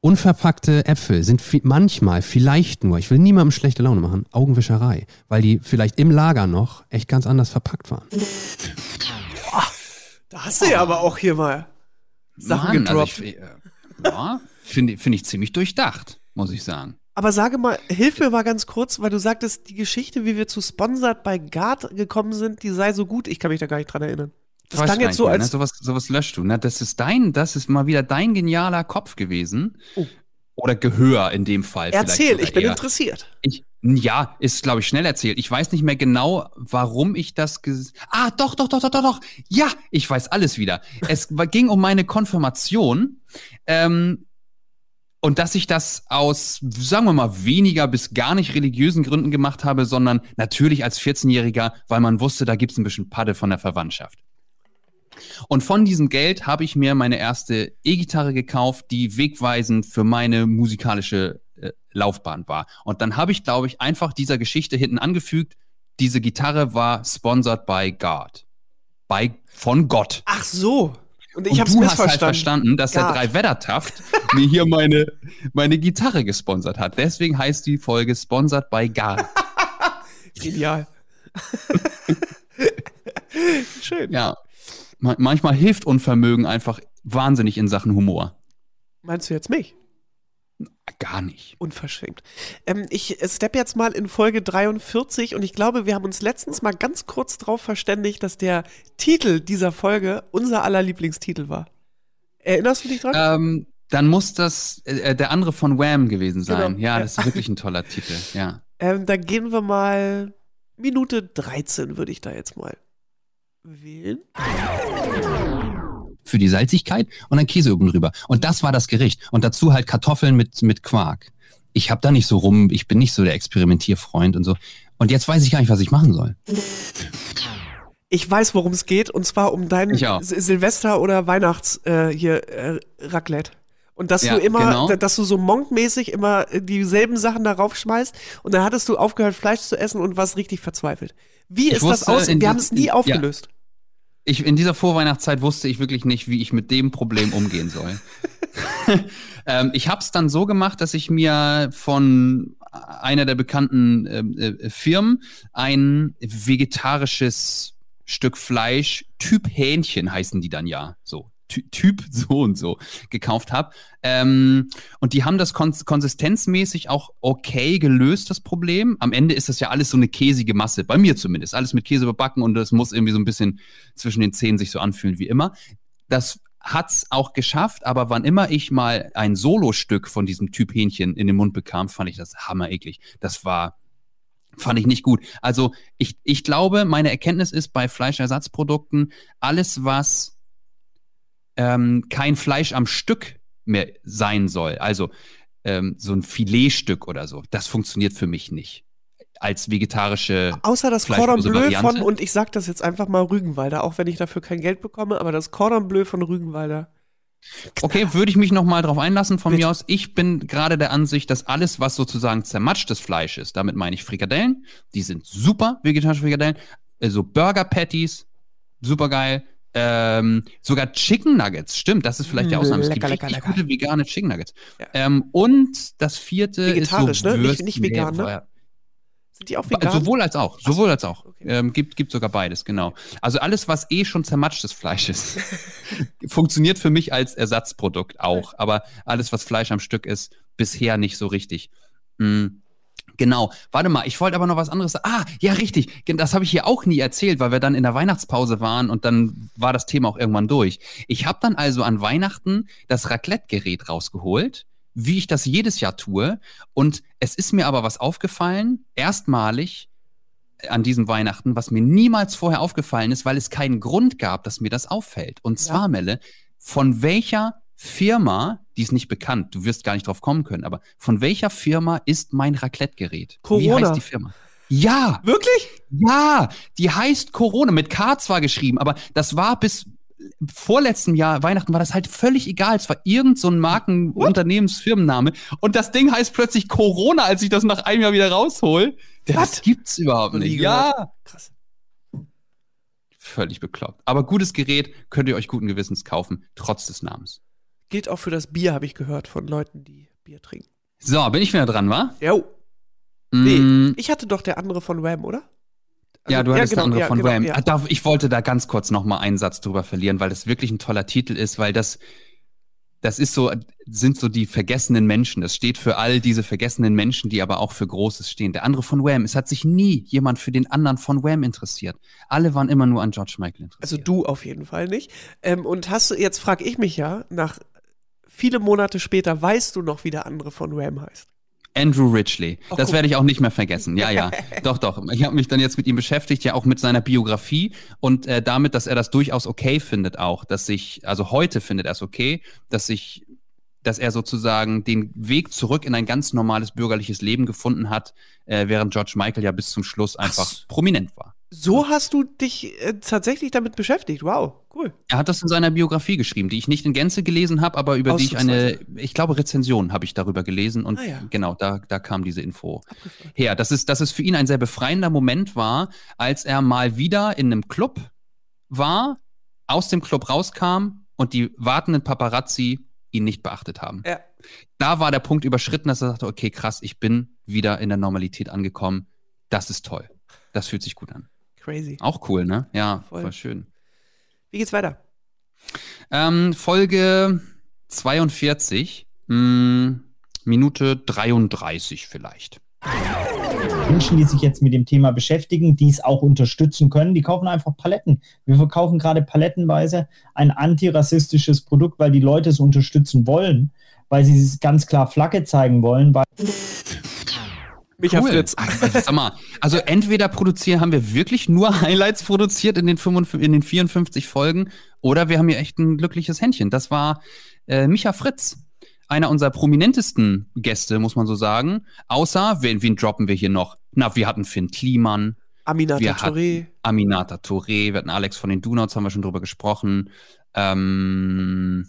Unverpackte Äpfel sind manchmal, vielleicht nur, ich will niemandem schlechte Laune machen, Augenwischerei, weil die vielleicht im Lager noch echt ganz anders verpackt waren. Da hast du ja aber auch hier mal Sachen Mann, gedroppt. Also ich, äh, ja, finde find ich ziemlich durchdacht, muss ich sagen. aber sage mal, hilf mir mal ganz kurz, weil du sagtest, die Geschichte, wie wir zu Sponsored bei Guard gekommen sind, die sei so gut. Ich kann mich da gar nicht dran erinnern. Das Weißt klang jetzt so, mehr, als ne? sowas, sowas löscht du. Ne? Das ist dein, das ist mal wieder dein genialer Kopf gewesen. Oh. Oder Gehör in dem Fall. erzähl, ich bin eher. interessiert. Ich, ja, ist, glaube ich, schnell erzählt. Ich weiß nicht mehr genau, warum ich das Ah, doch, doch, doch, doch, doch, doch. Ja, ich weiß alles wieder. Es ging um meine Konfirmation. Ähm, und dass ich das aus, sagen wir mal, weniger bis gar nicht religiösen Gründen gemacht habe, sondern natürlich als 14-Jähriger, weil man wusste, da gibt's ein bisschen Padde von der Verwandtschaft. Und von diesem Geld habe ich mir meine erste E-Gitarre gekauft, die wegweisend für meine musikalische äh, Laufbahn war. Und dann habe ich, glaube ich, einfach dieser Geschichte hinten angefügt, diese Gitarre war sponsored by God. Bei, von Gott. Ach so. Und ich Und hab's du hast halt verstanden, dass der God. Drei-Wetter-Taft mir hier meine, meine Gitarre gesponsert hat. Deswegen heißt die Folge Sponsored by God. Genial. Schön. Ja. Ma manchmal hilft Unvermögen einfach wahnsinnig in Sachen Humor. Meinst du jetzt mich? Gar nicht. Unverschämt. Ähm, ich steppe jetzt mal in Folge 43 und ich glaube, wir haben uns letztens mal ganz kurz darauf verständigt, dass der Titel dieser Folge unser aller Lieblingstitel war. Erinnerst du dich dran? Ähm, dann muss das äh, der andere von Wham gewesen sein. Genau, Ja, ja. das ist wirklich ein toller Titel. Ja. Ähm, dann gehen wir mal Minute 13, würde ich da jetzt mal wählen. für die Salzigkeit und dann Käse oben drüber. Und das war das Gericht. Und dazu halt Kartoffeln mit, mit Quark. Ich habe da nicht so rum, ich bin nicht so der Experimentierfreund und so. Und jetzt weiß ich gar nicht, was ich machen soll. Ich weiß, worum es geht, und zwar um dein Silvester- oder Weihnachts äh, hier äh, Raclette. Und dass Ja, du immer, genau. da- dass du so monkmäßig immer äh, dieselben Sachen darauf schmeißt und dann hattest du aufgehört, Fleisch zu essen und warst richtig verzweifelt. Wie Ich ist das wusste aus? Wir haben es nie ja. Ich, in dieser Vorweihnachtszeit wusste ich wirklich nicht, wie ich mit dem Problem umgehen soll. ähm, ich habe es dann so gemacht, dass ich mir von einer der bekannten ähm, äh, Firmen ein vegetarisches Stück Fleisch, Typ Hähnchen heißen die dann ja, so Typ so und so gekauft habe. Ähm, und die haben das kons konsistenzmäßig auch okay gelöst, das Problem. Am Ende ist das ja alles so eine käsige Masse, bei mir zumindest. Alles mit Käse überbacken und es muss irgendwie so ein bisschen zwischen den Zähnen sich so anfühlen wie immer. Das hat's auch geschafft, aber wann immer ich mal ein Solostück von diesem Typ Hähnchen in den Mund bekam, fand ich das hammereklig. Das war Fand ich nicht gut. Also ich, ich glaube, meine Erkenntnis ist bei Fleischersatzprodukten, alles, was ähm, kein Fleisch am Stück mehr sein soll, also ähm, so ein Filetstück oder so, das funktioniert für mich nicht. Als vegetarische Außer das Cordon Bleu Variante. von, und ich sag das jetzt einfach mal Rügenwalder, auch wenn ich dafür kein Geld bekomme, aber das Cordon Bleu von Rügenwalder. Okay, würde ich mich noch mal drauf einlassen von Bitte. mir aus. Ich bin gerade der Ansicht, dass alles, was sozusagen zermatschtes Fleisch ist, damit meine ich Frikadellen, die sind super, vegetarische Frikadellen, also Burger Patties, super geil. Ähm, sogar Chicken Nuggets, stimmt, das ist vielleicht der Mm, Ausnahme. Es gibt lecker, lecker, gute vegane Chicken Nuggets. Ja. Ähm, und das vierte Vegetarisch, ist so ne? Nicht- Würstchen- nicht vegan, ne? Sind die auch vegan? Sowohl als auch, sowohl als auch. Okay. Ähm, gibt, gibt sogar beides, genau. Also alles, was eh schon zermatschtes Fleisch ist, funktioniert für mich als Ersatzprodukt auch. Aber alles, was Fleisch am Stück ist, bisher nicht so richtig. Mm, Genau, warte mal, ich wollte aber noch was anderes sagen. Ah, ja, richtig. Das habe ich hier auch nie erzählt, weil wir dann in der Weihnachtspause waren und dann war das Thema auch irgendwann durch. Ich habe dann also an Weihnachten das Raclette-Gerät rausgeholt, wie ich das jedes Jahr tue. Und es ist mir aber was aufgefallen, erstmalig an diesem Weihnachten, was mir niemals vorher aufgefallen ist, weil es keinen Grund gab, dass mir das auffällt. Und zwar, Melle, von welcher Firma, die ist nicht bekannt, du wirst gar nicht drauf kommen können, aber von welcher Firma ist mein Raclette-Gerät? Wie Corona. heißt die Firma? Ja, Wirklich? ja, die heißt Corona, mit K zwar geschrieben, aber das war bis vorletztem Jahr Weihnachten war das halt völlig egal. Es war irgend so ein Markenunternehmensfirmenname und das Ding heißt plötzlich Corona, als ich das nach einem Jahr wieder raushol. Das Was? gibt's überhaupt nicht. Ja, Krass. völlig bekloppt. Aber gutes Gerät könnt ihr euch guten Gewissens kaufen, trotz des Namens. Gilt auch für das Bier, habe ich gehört, von Leuten, die Bier trinken. So, bin ich wieder dran, wa? Nee, Mm, ich hatte doch der andere von Wham, oder? ja, Also- du hattest genau, der andere ja, von genau, Wham. ja. Ah, Ich wollte da ganz kurz noch mal einen Satz drüber verlieren, weil das wirklich ein toller Titel ist, weil das das ist so sind so die vergessenen Menschen. Das steht für all diese vergessenen Menschen, die aber auch für Großes stehen. Der andere von Wham. Es hat sich nie jemand für den anderen von Wham interessiert. Alle waren immer nur an George Michael interessiert. Also du auf jeden Fall nicht. Ähm, und hast du, jetzt frage ich mich ja, nach viele Monate später, weißt du noch, wie der andere von Wham heißt? Andrew Ridgely. Ach, das werde ich auch nicht mehr vergessen. Ja, ja. doch, doch. Ich habe mich dann jetzt mit ihm beschäftigt, ja auch mit seiner Biografie und äh, damit, dass er das durchaus okay findet auch, dass sich, also heute findet er es okay, dass sich, dass er sozusagen den Weg zurück in ein ganz normales bürgerliches Leben gefunden hat, äh, während George Michael ja bis zum Schluss einfach so. prominent war. So hast du dich äh, tatsächlich damit beschäftigt. Wow, cool. Er hat das in seiner Biografie geschrieben, die ich nicht in Gänze gelesen habe, aber über die ich eine, ich glaube, Rezension habe ich darüber gelesen und Ah, ja. genau, da, da kam diese Info her. Dass es, dass es für ihn ein sehr befreiender Moment war, als er mal wieder in einem Club war, aus dem Club rauskam und die wartenden Paparazzi ihn nicht beachtet haben. Ja. Da war der Punkt überschritten, dass er sagte, okay, krass, ich bin wieder in der Normalität angekommen. Das ist toll. Das fühlt sich gut an. Crazy. Auch cool, ne? Ja, Voll. voll schön. Wie geht's weiter? Ähm, Folge 42, mh, Minute 33 vielleicht. Menschen, die sich jetzt mit dem Thema beschäftigen, die es auch unterstützen können, die kaufen einfach Paletten. Wir verkaufen gerade palettenweise ein antirassistisches Produkt, weil die Leute es unterstützen wollen, weil sie es ganz klar Flagge zeigen wollen, Micha Cool. Fritz. Also, Sag mal, also entweder produzieren, haben wir wirklich nur Highlights produziert in den, 55, in den 54 Folgen oder wir haben hier echt ein glückliches Händchen. Das war äh, Micha Fritz, einer unserer prominentesten Gäste, muss man so sagen. Außer, wen, wen droppen wir hier noch? Na, wir hatten Finn Kliman, Aminata wir Touré. Aminata Touré, wir hatten Alex von den Donuts, haben wir schon drüber gesprochen. Ähm,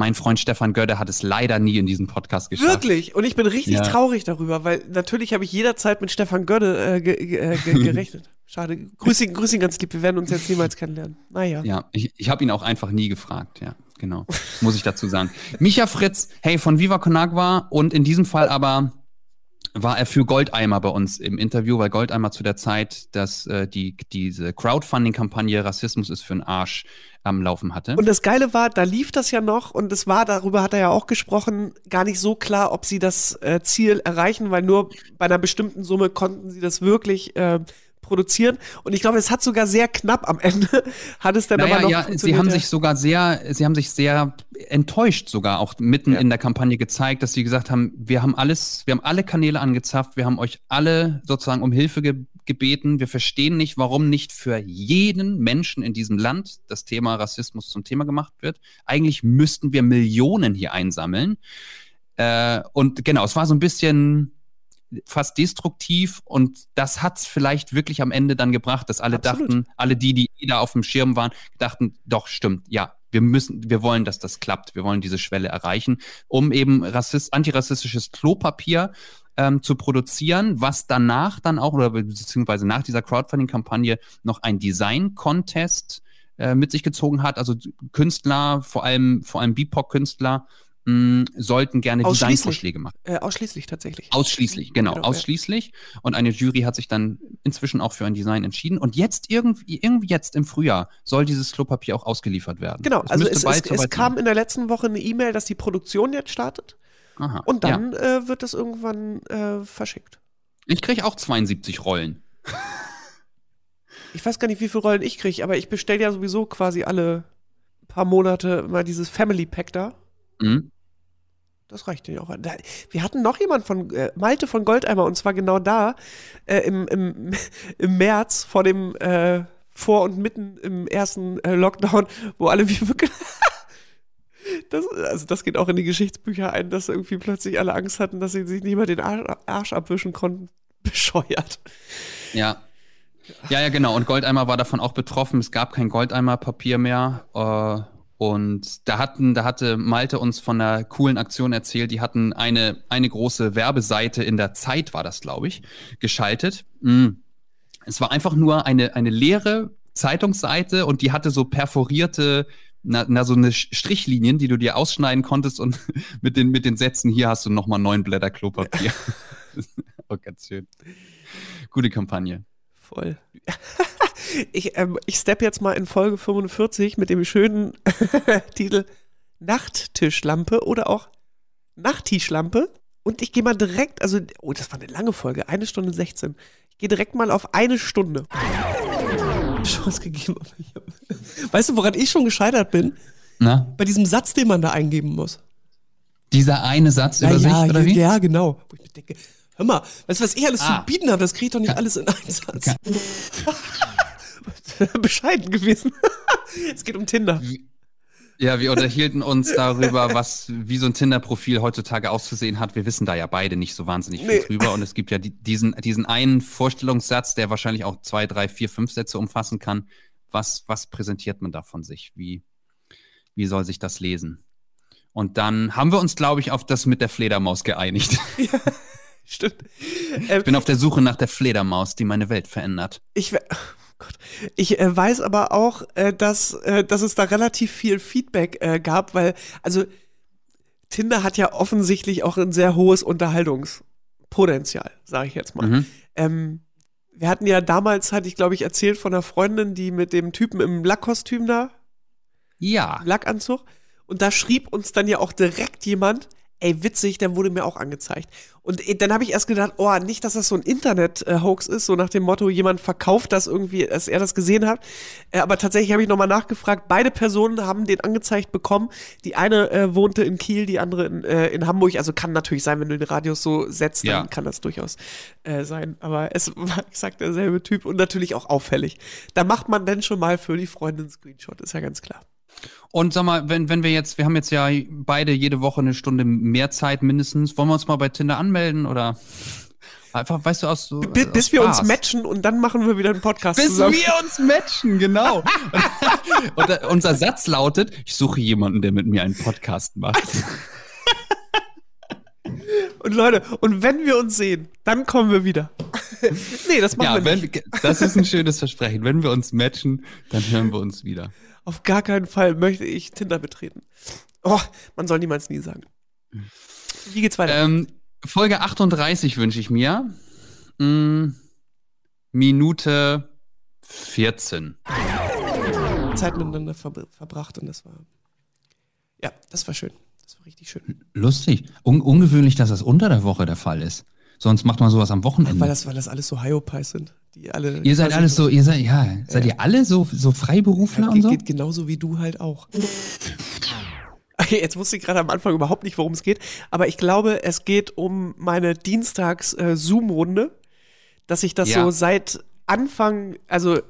mein Freund Stefan Gödde hat es leider nie in diesen Podcast geschafft. Wirklich? Und ich bin richtig Ja. traurig darüber, weil natürlich habe ich jederzeit mit Stefan Gödde äh, ge ge äh, ge gerechnet. Schade. Grüß ihn, grüß ihn ganz lieb. Wir werden uns jetzt niemals kennenlernen. Naja. Ja, ich, ich habe ihn auch einfach nie gefragt, ja, genau. Muss ich dazu sagen. Micha Fritz, hey, von Viva Conagua und in diesem Fall aber war er für Goldeimer bei uns im Interview, weil Goldeimer zu der Zeit, dass äh, die, diese Crowdfunding-Kampagne Rassismus ist für den Arsch am Laufen hatte. Und das Geile war, da lief das ja noch und es war, darüber hat er ja auch gesprochen, gar nicht so klar, ob sie das äh, Ziel erreichen, weil nur bei einer bestimmten Summe konnten sie das wirklich äh, produzieren. Und ich glaube, es hat sogar sehr knapp am Ende, hat es dann Naja, aber noch ja, sie haben sich sogar sehr, sie haben sich sehr enttäuscht sogar auch mitten Ja. in der Kampagne gezeigt, dass sie gesagt haben, wir haben alles, wir haben alle Kanäle angezapft, wir haben euch alle sozusagen um Hilfe ge gebeten. Wir verstehen nicht, warum nicht für jeden Menschen in diesem Land das Thema Rassismus zum Thema gemacht wird. Eigentlich müssten wir Millionen hier einsammeln. Äh, und genau, es war so ein bisschen fast destruktiv und das hat's vielleicht wirklich am Ende dann gebracht, dass alle Absolut. dachten, alle die, die da auf dem Schirm waren, dachten, doch, stimmt, ja, wir müssen, wir wollen, dass das klappt, wir wollen diese Schwelle erreichen, um eben Rassist, antirassistisches Klopapier ähm, zu produzieren, was danach dann auch, oder beziehungsweise nach dieser Crowdfunding-Kampagne noch ein Design-Contest äh, mit sich gezogen hat. Also Künstler, vor allem, vor allem BIPOC-Künstler, mh, sollten gerne. Designvorschläge machen. Äh, ausschließlich tatsächlich. Ausschließlich, genau, Genau, ja. ausschließlich. Und eine Jury hat sich dann inzwischen auch für ein Design entschieden. Und jetzt irgendwie, irgendwie jetzt im Frühjahr soll dieses Klopapier auch ausgeliefert werden. Genau, Es also es, bald es, es kam sein. in der letzten Woche eine E-Mail, dass die Produktion jetzt startet Aha, und ja. dann äh, wird das irgendwann äh, verschickt. Ich kriege auch 72 Rollen. Ich weiß gar nicht, wie viele Rollen ich kriege, aber ich bestelle ja sowieso quasi alle paar Monate mal dieses Family Pack da. Mhm. Das reicht ja auch. Wir hatten noch jemand von äh, Malte von Goldeimer und zwar genau da äh, im, im, im März vor dem äh, vor und mitten im ersten äh, Lockdown, wo alle wie wirklich das, also das geht auch in die Geschichtsbücher ein, dass irgendwie plötzlich alle Angst hatten, dass sie sich nicht mehr den Arsch, Arsch abwischen konnten. Bescheuert. Ja. Ja, ja, genau. Und Goldeimer war davon auch betroffen. Es gab kein Goldeimer-Papier mehr. Äh, und da hatten, da hatte Malte uns von einer coolen Aktion erzählt. Die hatten eine, eine große Werbeseite in der Zeit, war das, glaube ich, geschaltet. Mm. Es war einfach nur eine, eine leere Zeitungsseite und die hatte so perforierte, na, na so eine Strichlinien, die du dir ausschneiden konntest und mit den, mit den Sätzen, hier hast du nochmal neun Blätter Klopapier. oh, ganz schön. Gute Kampagne. Voll. Ich, ähm, ich step jetzt mal in Folge 45 mit dem schönen Titel Nachttischlampe oder auch Nachttischlampe. Und ich gehe mal direkt, also, oh, das war eine lange Folge, eine Stunde 16. Ich gehe direkt mal auf eine Stunde. Chance gegeben. Weißt du, woran ich schon gescheitert bin? Na? Bei diesem Satz, den man da eingeben muss. Dieser eine Satz Ja, über sich, ja, oder ja, wie? ja, genau. Wo ich mir denke, hör mal, weißt du, was ich alles Ah. zu bieten habe? Das kriege ich doch nicht alles in einen Satz. Bescheiden gewesen. es geht um Tinder. Ja, wir unterhielten uns darüber, was, wie so ein Tinder-Profil heutzutage auszusehen hat. Wir wissen da ja beide nicht so wahnsinnig viel Nee. drüber. Und es gibt ja die, diesen, diesen einen Vorstellungssatz, der wahrscheinlich auch zwei, drei, vier, fünf Sätze umfassen kann. Was, was präsentiert man da von sich? Wie, wie soll sich das lesen? Und dann haben wir uns, glaube ich, auf das mit der Fledermaus geeinigt. Stimmt. Ich bin auf der Suche nach der Fledermaus, die meine Welt verändert. Ich, we- oh ich äh, weiß aber auch, äh, dass, äh, dass es da relativ viel Feedback äh, gab, weil, also Tinder hat ja offensichtlich auch ein sehr hohes Unterhaltungspotenzial, sage ich jetzt mal. Mhm. Ähm, wir hatten ja damals, hatte ich glaube ich erzählt von einer Freundin, die mit dem Typen im Lackkostüm da Ja. Lackanzug. Und da schrieb uns dann ja auch direkt jemand, ey, witzig, der wurde mir auch angezeigt. Und äh, dann habe ich erst gedacht, oh, nicht, dass das so ein Internet-Hoax ist, so nach dem Motto, jemand verkauft das irgendwie, dass er das gesehen hat. Äh, aber tatsächlich habe ich nochmal nachgefragt, beide Personen haben den angezeigt bekommen. Die eine äh, wohnte in Kiel, die andere in, äh, in Hamburg. Also kann natürlich sein, wenn du den Radius so setzt, dann Ja. kann das durchaus äh, sein. Aber es war exakt derselbe Typ und natürlich auch auffällig. Da macht man dann schon mal für die Freundin einen Screenshot, ist ja ganz klar. Und sag mal, wenn, wenn wir jetzt, wir haben jetzt ja beide jede Woche eine Stunde mehr Zeit mindestens, wollen wir uns mal bei Tinder anmelden oder einfach, weißt du, aus so. Bis, aus wir uns matchen und dann machen wir wieder einen Podcast Bis zusammen. wir uns matchen, genau. und, und unser Satz lautet, ich suche jemanden, der mit mir einen Podcast macht. Und Leute, und wenn wir uns sehen, dann kommen wir wieder. nee, das machen ja, wir wenn, nicht. das ist ein schönes Versprechen. Wenn wir uns matchen, dann hören wir uns wieder. Auf gar keinen Fall möchte ich Tinder betreten. Oh, man soll niemals nie sagen. Wie geht's weiter? Ähm, Folge 38 wünsche ich mir. Mm, Minute 14. Zeit miteinander ver verbracht und das war. Ja, das war schön. Das war richtig schön. Lustig. Un ungewöhnlich, dass das unter der Woche der Fall ist. Sonst macht man sowas am Wochenende. Weil das, weil das alles so Hyopies sind. Die alle. ihr seid alles so, ihr seid, ja, seid ihr alle so, so Freiberufler Ja, und geht, so? geht genauso wie du halt auch. Okay, jetzt wusste ich gerade am Anfang überhaupt nicht, worum es geht, aber ich glaube, es geht um meine Dienstags-Zoom-Runde, dass ich das Ja. so seit Anfang, also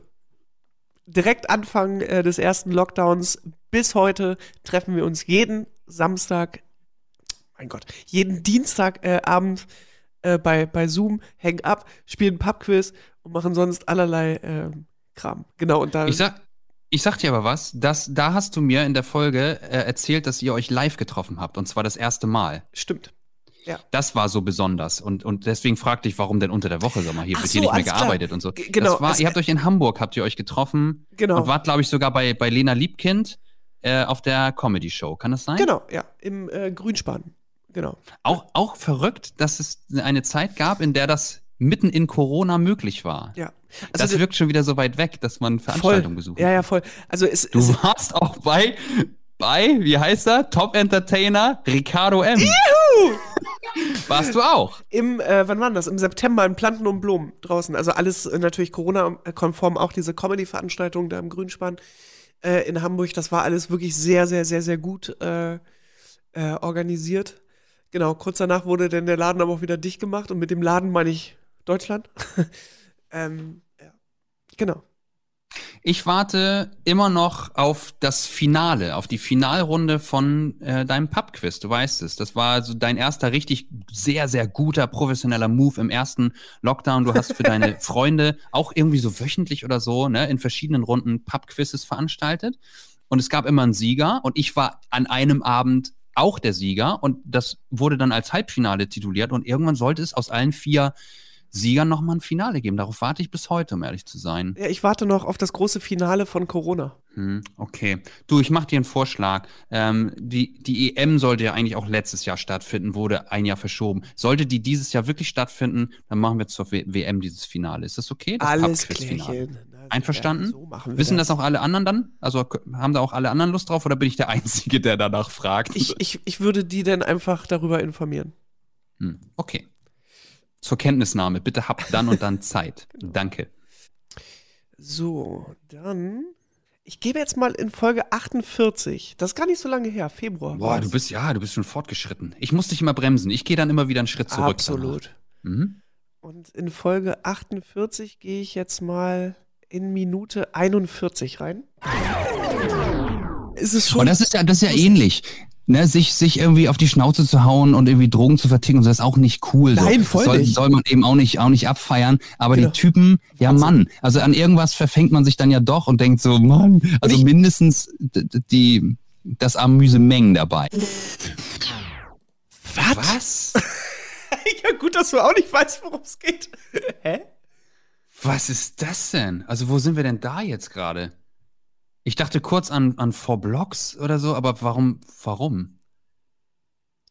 direkt Anfang äh, des ersten Lockdowns bis heute treffen wir uns jeden Samstag, mein Gott, jeden Dienstagabend äh, äh, bei, bei Zoom, hängen ab, spielen Pubquiz und machen sonst allerlei ähm, Kram. Genau, und da. Ich sag, ich sag dir aber was, das, da hast du mir in der Folge äh, erzählt, dass ihr euch live getroffen habt und zwar das erste Mal. Stimmt. Das war so besonders und, und deswegen fragte ich, warum denn unter der Woche, sag mal, hier Ach wird so, hier nicht mehr alles klar. gearbeitet und so. G- genau, Das war, es- ihr habt euch in Hamburg, habt ihr euch getroffen Genau. und wart, glaube ich, sogar bei, bei Lena Liebkind äh, auf der Comedy-Show. Kann das sein? Genau, ja, im äh, Grünspan. Genau. Auch, auch verrückt, dass es eine Zeit gab, in der das mitten in Corona möglich war. Ja. das d- wirkt schon wieder so weit weg, dass man Veranstaltungen besucht. Ja, ja, voll. Also es, Du es warst auch bei, bei, wie heißt er? Top Entertainer Ricardo M. Warst du auch? im, äh, wann war das? Im September in Planten und Blumen draußen. Also alles natürlich Corona-konform, auch diese Comedy-Veranstaltung da im Grünspan äh, in Hamburg. Das war alles wirklich sehr, sehr, sehr, sehr gut äh, äh, organisiert. Genau, kurz danach wurde dann der Laden aber auch wieder dicht gemacht und mit dem Laden meine ich Deutschland. ähm, ja. Genau. Ich warte immer noch auf das Finale, auf die Finalrunde von äh, deinem Pub-Quiz. Du weißt es. Das war so dein erster richtig sehr, sehr guter professioneller Move im ersten Lockdown. Du hast für deine Freunde auch irgendwie so wöchentlich oder so ne, in verschiedenen Runden Pub-Quizzes veranstaltet. Und es gab immer einen Sieger. Und ich war an einem Abend auch der Sieger. Und das wurde dann als Halbfinale tituliert. Und irgendwann sollte es aus allen vier Siegern nochmal ein Finale geben. Darauf warte ich bis heute, um ehrlich zu sein. Ja, ich warte noch auf das große Finale von Corona. Hm, okay. Du, ich mache dir einen Vorschlag. Ähm, die, die EM sollte ja eigentlich auch letztes Jahr stattfinden, wurde ein Jahr verschoben. Sollte die dieses Jahr wirklich stattfinden, dann machen wir zur w WM dieses Finale. Ist das okay? Das Alles klärchen. Einverstanden? so Wissen das auch alle anderen dann? Also haben da auch alle anderen Lust drauf oder bin ich der Einzige, der danach fragt? Ich, ich, ich würde die dann einfach darüber informieren. Hm, okay. Zur Kenntnisnahme. Bitte habt dann und dann Zeit. Danke. So, dann. Ich gebe jetzt mal in Folge 48. Das ist gar nicht so lange her, Februar. Boah, war's. du bist ja, du bist schon fortgeschritten. Ich muss dich immer bremsen. Ich gehe dann immer wieder einen Schritt zurück. Absolut. Mhm. Und in Folge 48 gehe ich jetzt mal in Minute 41 rein. Ist es schon. Und das ist ja, das ist ja ähnlich. Ne, sich, sich irgendwie auf die Schnauze zu hauen und irgendwie Drogen zu verticken, das ist auch nicht cool. So. Nein, voll soll, nicht. soll man eben auch nicht, auch nicht abfeiern. Aber Genau. die Typen, ja Wahnsinn. Mann, also an irgendwas verfängt man sich dann ja doch und denkt so, Mann, also ich- mindestens die, das Amüsemeng dabei. Was? ja, gut, dass du auch nicht weißt, worum es geht. Hä? Was ist das denn? Also wo sind wir denn da jetzt gerade? Ich dachte kurz an, an Four Blocks oder so, aber warum, warum?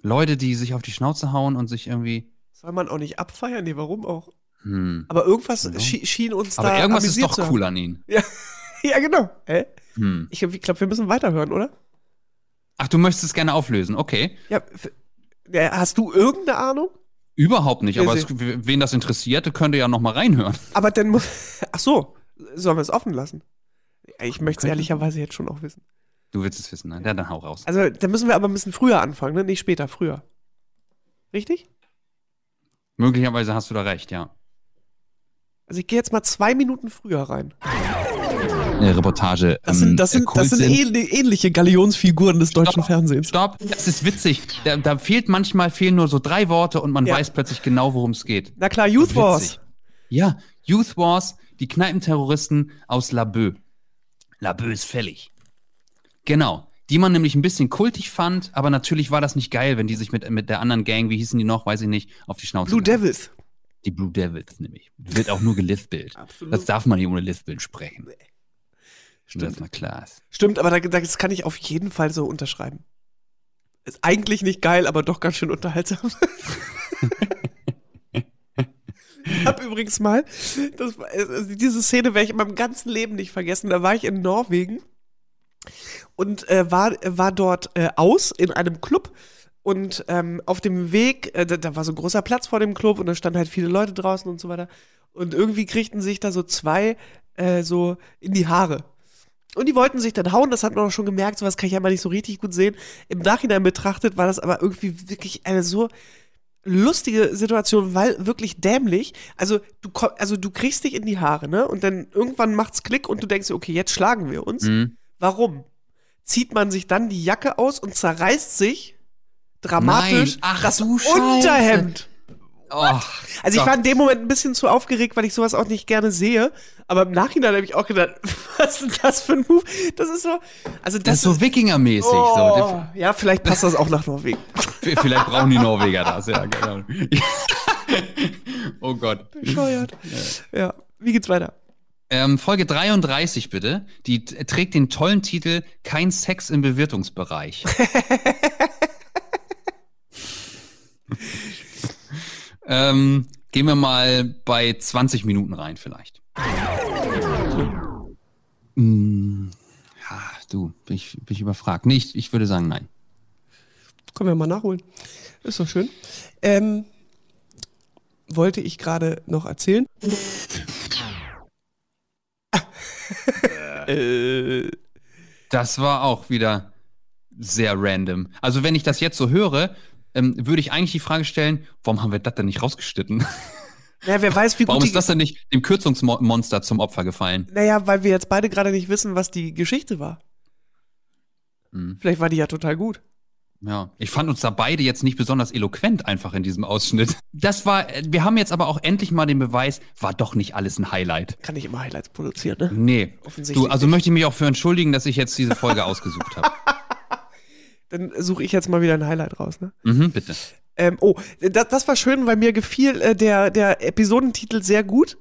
Leute, die sich auf die Schnauze hauen und sich irgendwie, Soll man auch nicht abfeiern? Nee, warum auch? hm. Aber irgendwas Genau. schien, schien uns Aber da irgendwas ist doch cool an ihnen. Ja. ja, genau. Hä? Hm. Ich, ich glaube, wir müssen weiterhören, oder? Ach, du möchtest es gerne auflösen, okay. Ja, hast du irgendeine Ahnung? Überhaupt nicht, aber es, wen das interessiert, könnte ja noch mal reinhören. Aber dann muss. Ach so, sollen wir es offen lassen? Ich möchte es ehrlicherweise jetzt schon auch wissen. Du willst es wissen, ne? Ja, dann hau raus. Also, dann müssen wir aber ein bisschen früher anfangen, ne? Nicht später, früher. Richtig? Möglicherweise hast du da recht, ja. Also, ich gehe jetzt mal zwei Minuten früher rein. Reportage. Das sind, das ähm, sind, das sind Kult ähnli- ähnliche Galionsfiguren des deutschen Fernsehens. Stopp, das ist witzig. Da, da fehlt manchmal fehlen nur so drei Worte und man Ja. weiß plötzlich genau, worum es geht. Na klar, Youth Wars. Ja, Youth Wars, die Kneipenterroristen aus Laboe. Laboe ist fällig. Genau. Die man nämlich ein bisschen kultig fand, aber natürlich war das nicht geil, wenn die sich mit, mit der anderen Gang, wie hießen die noch, weiß ich nicht, auf die Schnauze Blue gegangen. Devils. Die Blue Devils nämlich. Wird auch nur gelispelt. Absolut. Das darf man nicht ohne Lispeln sprechen. Stimmt. Das mal klar ist. Stimmt, aber da, das kann ich auf jeden Fall so unterschreiben. Ist eigentlich nicht geil, aber doch ganz schön unterhaltsam. ich hab übrigens mal, das, war- also diese Szene werde ich in meinem ganzen Leben nicht vergessen. Da war ich in Norwegen und äh, war, war dort äh, aus in einem Club. Und ähm, auf dem Weg, äh, da, da war so ein großer Platz vor dem Club und da standen halt viele Leute draußen und so weiter. Und irgendwie kriegten sich da so zwei äh, so in die Haare. Und die wollten sich dann hauen, das hat man auch schon gemerkt, sowas kann ich ja mal nicht so richtig gut sehen. Im Nachhinein betrachtet war das aber irgendwie wirklich eine so lustige Situation, weil wirklich dämlich. Also du, also du kriegst dich in die Haare, ne? Und dann irgendwann macht's Klick und du denkst, okay, jetzt schlagen wir uns. Mhm. Warum? Zieht man sich dann die Jacke aus und zerreißt sich dramatisch Nein. Ach, das. Unterhemd. Oh, Also ich Gott. war in dem Moment ein bisschen zu aufgeregt, weil ich sowas auch nicht gerne sehe. Aber im Nachhinein habe ich auch gedacht, was ist das für ein Move? Das ist so. Also das, Das ist so Wikingermäßig. Oh, ja, vielleicht passt das auch nach Norwegen. So. Vielleicht brauchen die Norweger das, ja, genau. oh Gott. Bescheuert. Ja, wie geht's weiter? Ähm, Folge 33 bitte. Die trägt den tollen Titel Kein Sex im Bewirtungsbereich. Ähm, gehen wir mal bei 20 Minuten rein vielleicht. Mm, ja, du, bin ich, bin ich überfragt. Nee, ich, ich würde sagen nein. Können wir mal nachholen. Ist doch schön. Ähm, wollte ich gerade noch erzählen. äh, Das war auch wieder sehr random. Also wenn ich das jetzt so höre, ähm, würde ich eigentlich die Frage stellen, warum haben wir das denn nicht rausgeschnitten? ja, wer weiß, wie gut Warum ist das denn nicht dem Kürzungsmonster zum Opfer gefallen? Naja, weil wir jetzt beide gerade nicht wissen, was die Geschichte war. Hm. Vielleicht war die ja total gut. Ja, ich fand uns da beide jetzt nicht besonders eloquent einfach in diesem Ausschnitt. Das war, wir haben jetzt aber auch endlich mal den Beweis, war doch nicht alles ein Highlight. Kann ich immer Highlights produzieren, ne? Nee. Offensichtlich Du, also möchte ich mich auch für entschuldigen, dass ich jetzt diese Folge ausgesucht habe. Dann suche ich jetzt mal wieder ein Highlight raus, ne? Mhm, bitte. Ähm, oh, das, das war schön, weil mir gefiel äh, der, der Episodentitel sehr gut.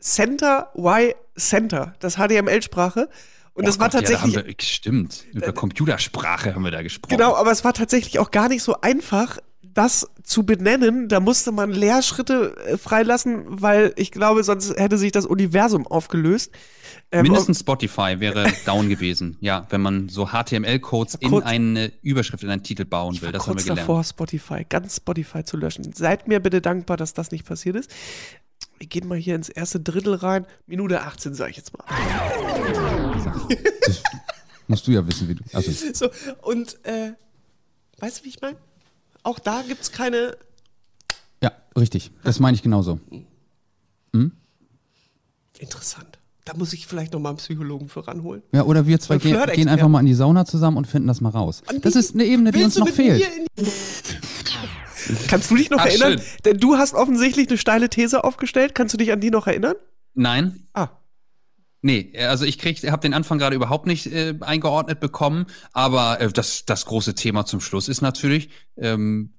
Center Y Center, das HTML-Sprache. Und das Oh war Gott, tatsächlich. Ja, da haben wir, stimmt. Über Computersprache haben wir da gesprochen. Genau, aber es war tatsächlich auch gar nicht so einfach, das zu benennen. Da musste man Leerschritte äh, freilassen, weil ich glaube, sonst hätte sich das Universum aufgelöst. Ähm, Mindestens Spotify wäre down gewesen. Ja, wenn man so HTML-Codes in kurz- eine Überschrift, in einen Titel bauen will. Das haben wir kurz gelernt. davor, Spotify, ganz Spotify zu löschen. Seid mir bitte dankbar, dass das nicht passiert ist. Wir gehen mal hier ins erste Drittel rein. Minute 18, sage ich jetzt mal. Das musst du ja wissen, wie du. Also, So, und äh, weißt du, wie ich meine? Auch da gibt es keine. ja, richtig. Das meine ich genauso. Interessant. Da muss ich vielleicht noch mal einen Psychologen für ranholen. Ja, oder wir zwei gehen, gehen einfach mal in die Sauna zusammen und finden das mal raus. Das ist eine Ebene, die uns noch mit fehlt. Kannst du dich noch Ach, erinnern? schön. Denn du hast offensichtlich eine steile These aufgestellt. Kannst du dich an die noch erinnern? Nein. Ah. Nee, also ich krieg, habe den Anfang gerade überhaupt nicht äh, eingeordnet bekommen, aber äh, das, das große Thema zum Schluss ist natürlich, ähm,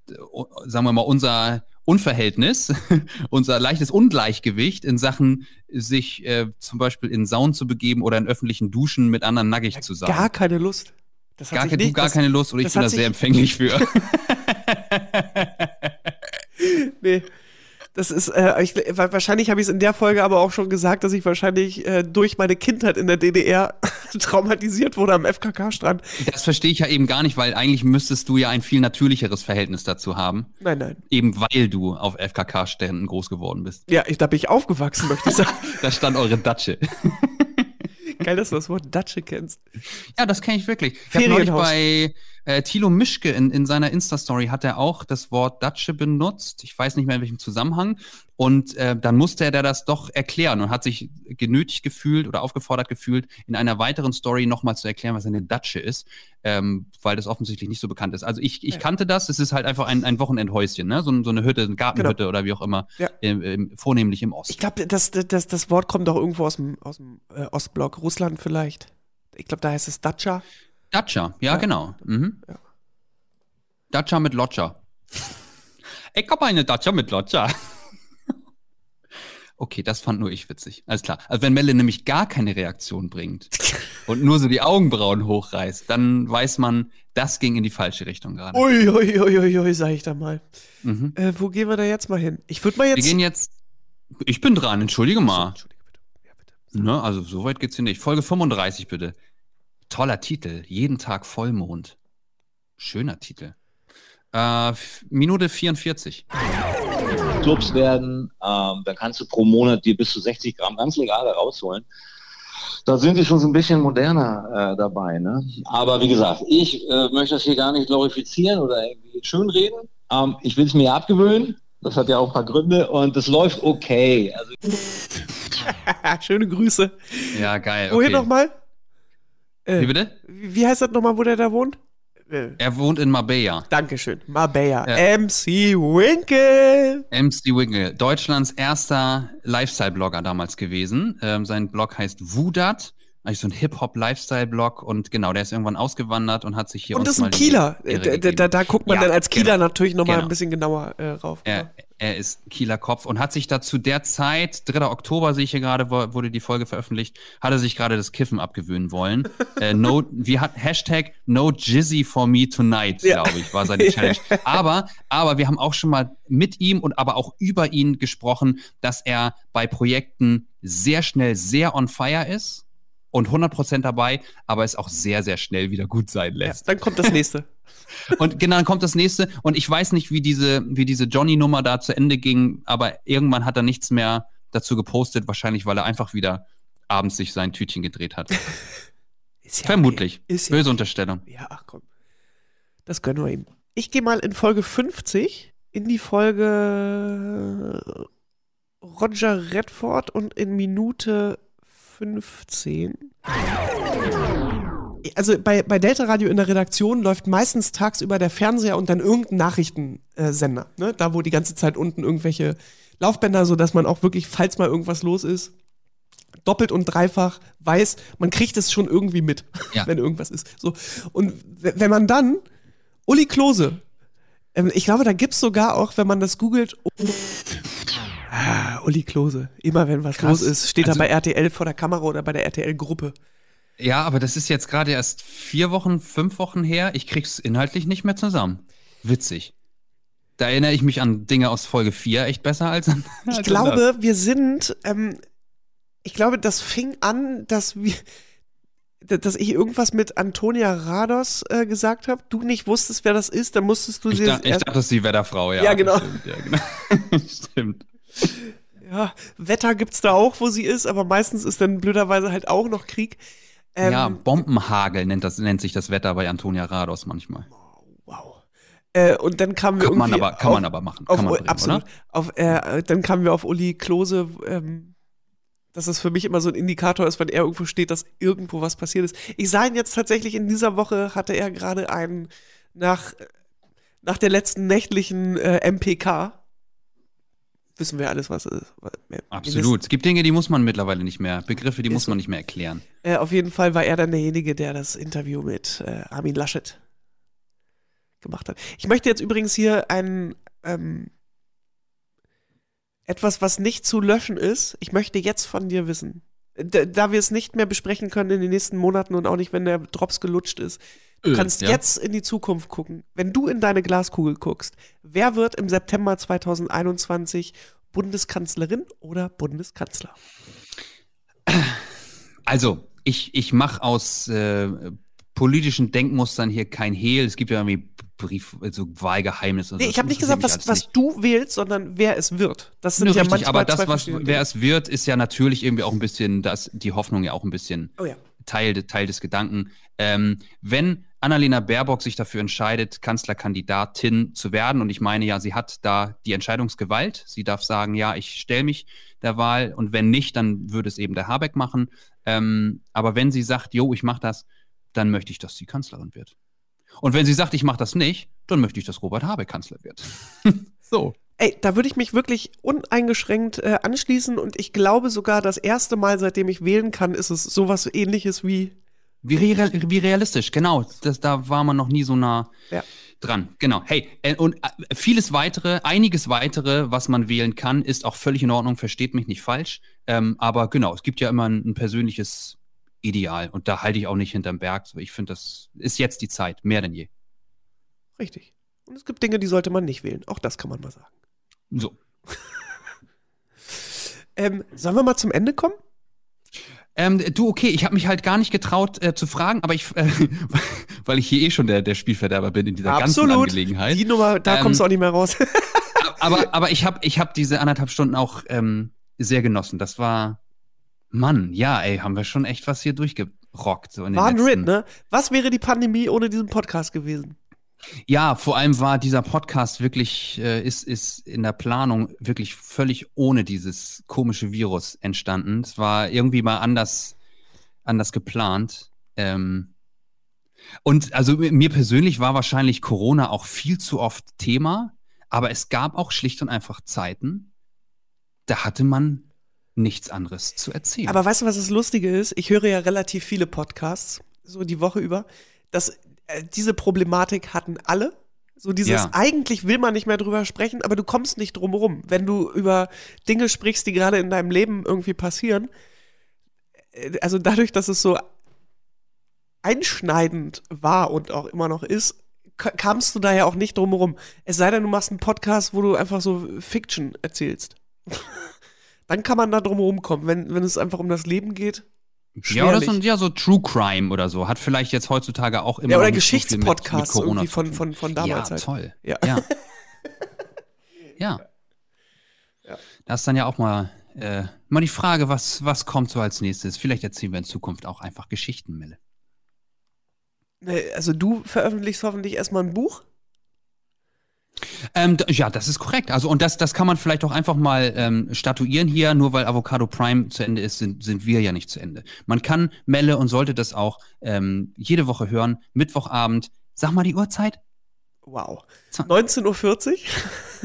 sagen wir mal, unser Unverhältnis, unser leichtes Ungleichgewicht in Sachen, sich äh, zum Beispiel in Saunen zu begeben oder in öffentlichen Duschen mit anderen nackig zu sein. Gar keine Lust. Das hat gar, sich ke- du nicht- gar das- keine Lust oder ich das bin da sehr empfänglich für. Nee. Das ist, äh, ich, wa- wahrscheinlich habe ich es in der Folge aber auch schon gesagt, dass ich wahrscheinlich äh, durch meine Kindheit in der DDR traumatisiert wurde am FKK-Strand. Das verstehe ich ja eben gar nicht, weil eigentlich müsstest du ja ein viel natürlicheres Verhältnis dazu haben. Nein, nein. Eben weil du auf FKK-Ständen groß geworden bist. Ja, ich, da bin ich aufgewachsen, möchte ich sagen. Da stand eure Datsche. Geil, dass du das Wort Datsche kennst. Ja, das kenne ich wirklich. Ich habe neulich bei äh, Thilo Mischke in, in seiner Insta-Story hat er auch das Wort Datsche benutzt. Ich weiß nicht mehr in welchem Zusammenhang. Und äh, dann musste er das doch erklären und hat sich genötigt gefühlt oder aufgefordert gefühlt, in einer weiteren Story nochmal zu erklären, was eine Datsche ist, ähm, weil das offensichtlich nicht so bekannt ist. Also ich, ich kannte das, es ist halt einfach ein, ein Wochenendhäuschen, ne? so, so eine Hütte, eine Gartenhütte oder wie auch immer, Ja. ähm, ähm, vornehmlich im Osten. Ich glaube, das, das, das Wort kommt doch irgendwo aus dem, aus dem äh, Ostblock, Russland vielleicht. Ich glaube, da heißt es Datscha. Dacia, ja, Ja. genau. Mhm. Ja. Dacia mit Lodger. ich habe eine Dacia mit Lodger. Okay, das fand nur ich witzig. Alles klar. Also wenn Melle nämlich gar keine Reaktion bringt und nur so die Augenbrauen hochreißt, dann weiß man, das ging in die falsche Richtung gerade. Ui, ui, ui, ui, ui, sag ich da mal. Mhm. Äh, wo gehen wir da jetzt mal hin? Ich würde mal jetzt. Wir gehen jetzt. Ich bin dran, entschuldige mal. Entschuldige bitte. Ja, bitte. Ne, also so weit geht's hier nicht. Folge 35 bitte. Toller Titel. Jeden Tag Vollmond. Schöner Titel. Äh, Minute 44. Clubs werden, ähm, da kannst du pro Monat dir bis zu 60 Gramm ganz legal rausholen. Da sind die schon so ein bisschen moderner äh, dabei. Ne? Aber wie gesagt, ich äh, möchte das hier gar nicht glorifizieren oder irgendwie schönreden. Ähm, ich will es mir abgewöhnen. Das hat ja auch ein paar Gründe und das läuft okay. Also Schöne Grüße. Ja, geil. Wohin Okay. nochmal? Äh, Wie bitte? Wie heißt das nochmal, wo der da wohnt? Äh, Er wohnt in Marbella. Dankeschön. Marbella. Ja. MC Winkel. MC Wiggle, Deutschlands erster Lifestyle-Blogger damals gewesen. Ähm, sein Blog heißt Wudat. Eigentlich so ein Hip-Hop-Lifestyle-Blog und genau, der ist irgendwann ausgewandert und hat sich hier Und das ist ein Kieler. Ehre Da, da, da guckt man Ja, dann als Kieler genau. natürlich nochmal Genau. ein bisschen genauer äh, rauf. Er, er ist Kieler Kopf und hat sich dazu der Zeit, 3. Oktober sehe ich hier gerade, wurde die Folge veröffentlicht, hat er sich gerade das Kiffen abgewöhnen wollen. äh, no, wie hat Hashtag No Jizzy for me tonight, Ja. glaube ich, war seine Challenge. Aber, aber wir haben auch schon mal mit ihm und aber auch über ihn gesprochen, dass er bei Projekten sehr schnell sehr on fire ist und 100% dabei, aber es auch sehr, sehr schnell wieder gut sein Ja, lässt. dann kommt das nächste. Und genau, dann kommt das nächste. Und ich weiß nicht, wie diese, wie diese Johnny-Nummer da zu Ende ging, aber irgendwann hat er nichts mehr dazu gepostet, wahrscheinlich, weil er einfach wieder abends sich sein Tütchen gedreht hat. Ist ja Vermutlich. Okay. Ist ja, Böse Unterstellung. ja, ach komm. Das gönnen wir ihm. Ich gehe mal in Folge 50 in die Folge Roger Redford und in Minute 15. Also bei, bei Delta Radio in der Redaktion läuft meistens tagsüber der Fernseher und dann irgendein Nachrichtensender. Ne? Da, wo die ganze Zeit unten irgendwelche Laufbänder, sodass man auch wirklich, falls mal irgendwas los ist, doppelt und dreifach weiß, man kriegt es schon irgendwie mit, Ja. wenn irgendwas ist. So. Und wenn man dann Uli Klose, ähm, ich glaube, da gibt es sogar auch, wenn man das googelt, ah, Uli Klose, immer wenn was Krass. los ist, steht Also- er bei RTL vor der Kamera oder bei der RTL-Gruppe. Ja, aber das ist jetzt gerade erst vier Wochen, fünf Wochen her. Ich krieg's inhaltlich nicht mehr zusammen. Witzig. Da erinnere ich mich an Dinge aus Folge 4 echt besser als an. Ich als an glaube, wir sind, ähm, ich glaube, das fing an, dass wir, dass ich irgendwas mit Antonia Rados äh, gesagt habe, du nicht wusstest, wer das ist, dann musstest du das. Ich, sie da, ich dachte, das ist die Wetterfrau, ja. Ja, genau. Stimmt, ja, genau. Stimmt. Ja, Wetter gibt's da auch, wo sie ist, aber meistens ist dann blöderweise halt auch noch Krieg. Ähm, ja, Bombenhagel nennt, das, nennt sich das Wetter bei Antonia Rados manchmal. Wow. Äh, und dann kamen wir Kann man aber, kann auf, man aber machen. auf, Kann man bringen, absolut. oder? Auf, äh, dann kamen wir auf Uli Klose, ähm, dass das für mich immer so ein Indikator ist, wenn er irgendwo steht, dass irgendwo was passiert ist. Ich sah ihn jetzt tatsächlich in dieser Woche, hatte er gerade einen nach, nach der letzten nächtlichen äh, MPK. Wissen wir alles, was ist. Absolut. Es gibt Dinge, die muss man mittlerweile nicht mehr, Begriffe, die muss man nicht mehr erklären. Äh, auf jeden Fall war er dann derjenige, der das Interview mit äh, Armin Laschet gemacht hat. Ich möchte jetzt übrigens hier ein ähm, etwas, was nicht zu löschen ist. Ich möchte jetzt von dir wissen. Da, da wir es nicht mehr besprechen können in den nächsten Monaten und auch nicht, wenn der Drops gelutscht ist. Du kannst ja. jetzt in die Zukunft gucken. Wenn du in deine Glaskugel guckst, wer wird im September 2021 Bundeskanzlerin oder Bundeskanzler? Also, ich, ich mache aus äh, politischen Denkmustern hier kein Hehl. Es gibt ja irgendwie Brief, also Wahlgeheimnis. und Nee, so. ich habe nicht gesagt, was, was du wählst, sondern wer es wird. Das sind Nur ja richtig, manchmal aber das, was, wer es wird, ist ja natürlich irgendwie auch ein bisschen, das, die Hoffnung ja auch ein bisschen Oh ja. Teil, Teil des Gedanken. Ähm, wenn Annalena Baerbock sich dafür entscheidet, Kanzlerkandidatin zu werden, und ich meine ja, sie hat da die Entscheidungsgewalt, sie darf sagen, ja, ich stelle mich der Wahl, und wenn nicht, dann würde es eben der Habeck machen. Ähm, aber wenn sie sagt, jo, ich mache das, dann möchte ich, dass sie Kanzlerin wird. Und wenn sie sagt, ich mache das nicht, dann möchte ich, dass Robert Habeck Kanzler wird. so. Ey, da würde ich mich wirklich uneingeschränkt äh, anschließen und ich glaube sogar, das erste Mal, seitdem ich wählen kann, ist es sowas ähnliches wie. Wie, real, wie realistisch, genau. Das, da war man noch nie so nah Ja. dran. Genau. Hey, äh, und äh, vieles weitere, einiges weitere, was man wählen kann, ist auch völlig in Ordnung, versteht mich nicht falsch. Ähm, aber genau, es gibt ja immer ein, ein persönliches Ideal und da halte ich auch nicht hinterm Berg. Ich finde, das ist jetzt die Zeit, mehr denn je. Richtig. Und es gibt Dinge, die sollte man nicht wählen. Auch das kann man mal sagen. So. Ähm, sollen wir mal zum Ende kommen? Ähm, du, okay, ich habe mich halt gar nicht getraut äh, zu fragen, aber ich, äh, weil ich hier eh schon der, der Spielverderber bin in dieser ganzen Absolut. Angelegenheit. Die Nummer, da Ähm, kommst du auch nicht mehr raus. aber, aber ich habe ich hab diese anderthalb Stunden auch ähm, sehr genossen. Das war, Mann, ja, ey, haben wir schon echt was hier durchgerockt. So in War ein Ritt, ne? Was wäre die Pandemie ohne diesen Podcast gewesen? Ja, vor allem war dieser Podcast wirklich, äh, ist, ist in der Planung wirklich völlig ohne dieses komische Virus entstanden. Es war irgendwie mal anders, anders geplant. Ähm, und also mir persönlich war wahrscheinlich Corona auch viel zu oft Thema, aber es gab auch schlicht und einfach Zeiten, da hatte man nichts anderes zu erzählen. Aber weißt du, was das Lustige ist? Ich höre ja relativ viele Podcasts, so die Woche über. Das, diese Problematik hatten alle. So dieses, Ja. eigentlich will man nicht mehr drüber sprechen, aber du kommst nicht drum rum. Wenn du über Dinge sprichst, die gerade in deinem Leben irgendwie passieren, äh, also dadurch, dass es so einschneidend war und auch immer noch ist, ka- kamst du da ja auch nicht drum rum. Es sei denn, du machst einen Podcast, wo du einfach so Fiction erzählst. Dann kann man da drum rumkommen. Wenn, wenn es einfach um das Leben geht, ja, oder so, ja, so True Crime oder so. Hat vielleicht jetzt heutzutage auch immer Ja, oder so Geschichtspodcasts Corona irgendwie von, von, von damals Ja, halt. toll. Ja. Ja. ja. Da ist dann ja auch mal, äh, mal die Frage, was, was kommt so als nächstes? Vielleicht erzählen wir in Zukunft auch einfach Geschichten, Melle. Nee, Also du veröffentlichst hoffentlich erstmal ein Buch. Ähm, ja, das ist korrekt. Also, und das, das kann man vielleicht auch einfach mal ähm, statuieren hier. Nur weil Avocado Prime zu Ende ist, sind, sind wir ja nicht zu Ende. Man kann Melle und sollte das auch ähm, jede Woche hören. Mittwochabend. Sag mal die Uhrzeit. Wow. 19.40 Uhr?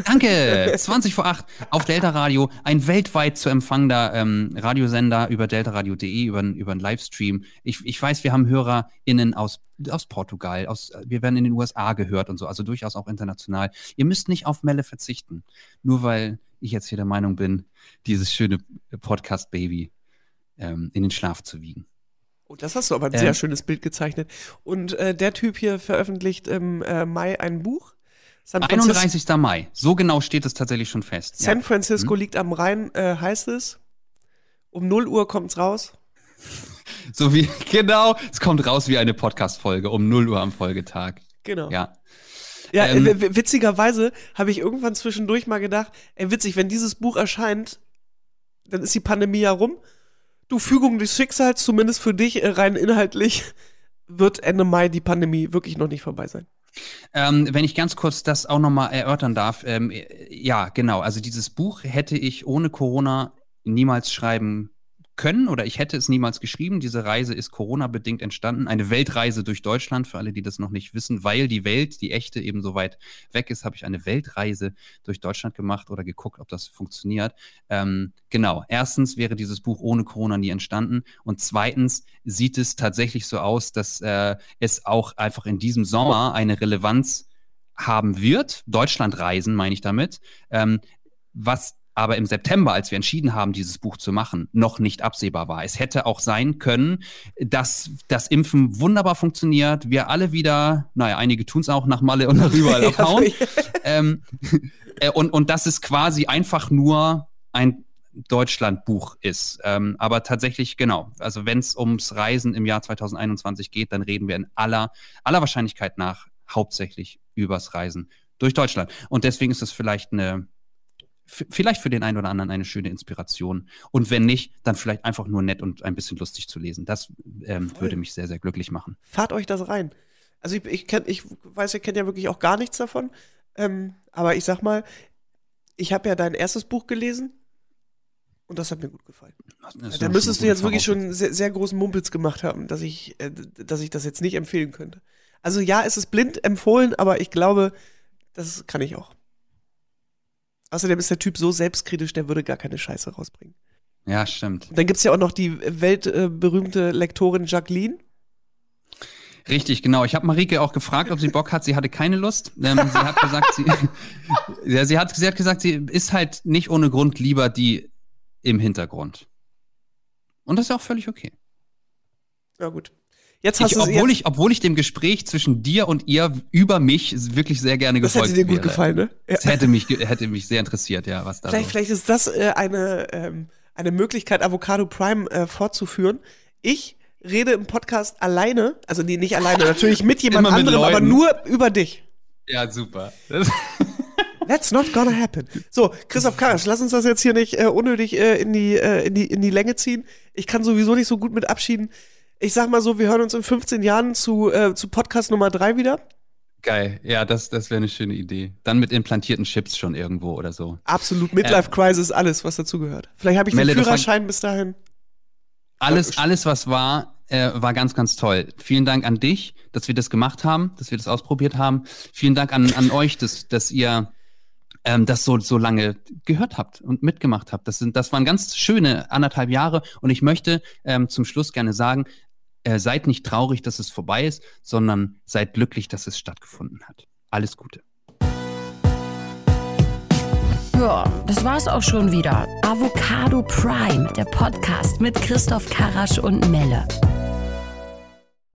Danke. 20 vor 8 auf Delta Radio. Ein weltweit zu empfangender ähm, Radiosender über deltaradio.de, über, über einen Livestream. Ich, ich weiß, wir haben HörerInnen aus, aus Portugal, aus, wir werden in den USA gehört und so, also durchaus auch international. Ihr müsst nicht auf Melle verzichten. Nur weil ich jetzt hier der Meinung bin, dieses schöne Podcast-Baby ähm, in den Schlaf zu wiegen. Oh, das hast du aber ein Ähm, sehr schönes Bild gezeichnet. Und äh, der Typ hier veröffentlicht im äh, Mai ein Buch. San, Francis 31. Mai. So genau steht es tatsächlich schon fest. San ja. Francisco Hm? liegt am Rhein, äh, heißt es. Um 0 Uhr kommt's raus. So wie, genau, es kommt raus wie eine Podcast-Folge um 0 Uhr am Folgetag. Genau. Ja. Ja, Ähm, äh, witzigerweise habe ich irgendwann zwischendurch mal gedacht, ey, witzig, wenn dieses Buch erscheint, dann ist die Pandemie ja rum. Du, Fügung des Schicksals, zumindest für dich, äh, rein inhaltlich, wird Ende Mai die Pandemie wirklich noch nicht vorbei sein. Ähm, wenn ich ganz kurz das auch nochmal erörtern darf, ähm, äh, ja, genau, also dieses Buch hätte ich ohne Corona niemals schreiben können oder ich hätte es niemals geschrieben. Diese Reise ist Corona-bedingt entstanden. Eine Weltreise durch Deutschland, für alle, die das noch nicht wissen, weil die Welt, die echte, eben so weit weg ist, habe ich eine Weltreise durch Deutschland gemacht oder geguckt, ob das funktioniert. Ähm, genau, erstens wäre dieses Buch ohne Corona nie entstanden und zweitens sieht es tatsächlich so aus, dass äh, es auch einfach in diesem Sommer eine Relevanz haben wird. Deutschlandreisen meine ich damit. Ähm, was aber im September, als wir entschieden haben, dieses Buch zu machen, noch nicht absehbar war. Es hätte auch sein können, dass das Impfen wunderbar funktioniert, wir alle wieder, naja, einige tun es auch nach Malle und nach überall abhauen. ähm, äh, und, und dass es quasi einfach nur ein Deutschlandbuch ist. Ähm, aber tatsächlich, genau, also wenn es ums Reisen im Jahr 2021 geht, dann reden wir in aller, aller Wahrscheinlichkeit nach hauptsächlich übers Reisen durch Deutschland. Und deswegen ist es vielleicht eine, vielleicht für den einen oder anderen eine schöne Inspiration. Und wenn nicht, dann vielleicht einfach nur nett und ein bisschen lustig zu lesen. Das ähm, würde mich sehr, sehr glücklich machen. Fahrt euch das rein. Also ich, ich, kenn, ich weiß, ihr kennt ja wirklich auch gar nichts davon. Ähm, aber ich sag mal, ich habe ja dein erstes Buch gelesen und das hat mir gut gefallen. Da müsstest du jetzt wirklich schon sehr, sehr, großen Mumpels gemacht haben, dass ich, äh, dass ich das jetzt nicht empfehlen könnte. Also ja, es ist blind empfohlen, aber ich glaube, das kann ich auch. Außerdem ist der Typ so selbstkritisch, der würde gar keine Scheiße rausbringen. Ja, stimmt. Dann gibt es ja auch noch die weltberühmte Lektorin Jacqueline. Richtig, genau. Ich habe Marike auch gefragt, ob sie Bock hat. Sie hatte keine Lust. Ähm, sie hat gesagt, sie, ja, sie, hat, sie hat gesagt, sie ist halt nicht ohne Grund lieber die im Hintergrund. Und das ist auch völlig okay. Ja, gut. Jetzt hast ich, obwohl, jetzt, ich, obwohl ich dem Gespräch zwischen dir und ihr über mich wirklich sehr gerne Das gefolgt hätte dir gut wäre. gefallen, ne? Ja. Das hätte mich, hätte mich sehr interessiert, ja, was da Vielleicht, so. vielleicht ist das äh, eine, ähm, eine Möglichkeit, Avocado Prime äh, fortzuführen. Ich rede im Podcast alleine, also nee, nicht alleine, natürlich mit jemand mit anderem, aber Leuten. nur über dich. Ja, super. Das, That's not gonna happen. So, Christoph Karasch, lass uns das jetzt hier nicht äh, unnötig äh, in, die, äh, in, die, in die Länge ziehen. Ich kann sowieso nicht so gut mit abschieden. Ich sag mal so, wir hören uns in 15 Jahren zu, äh, zu Podcast Nummer 3 wieder. geil. Ja, das, das wäre eine schöne Idee. Dann mit implantierten Chips schon irgendwo oder so. Absolut Midlife Crisis, alles, was dazugehört. Vielleicht habe ich Melle, den Führerschein bis dahin. Alles, alles, was war, äh, war ganz, ganz toll. Vielen Dank an dich, dass wir das gemacht haben, dass wir das ausprobiert haben. Vielen Dank an, an euch, dass, dass ihr ähm, das so, so lange gehört habt und mitgemacht habt. Das, sind, das waren ganz schöne anderthalb Jahre und ich möchte ähm, zum Schluss gerne sagen, äh, seid nicht traurig, dass es vorbei ist, sondern seid glücklich, dass es stattgefunden hat. Alles Gute. Ja, das war's auch schon wieder. Avocado Prime, der Podcast mit Christoph Karasch und Melle.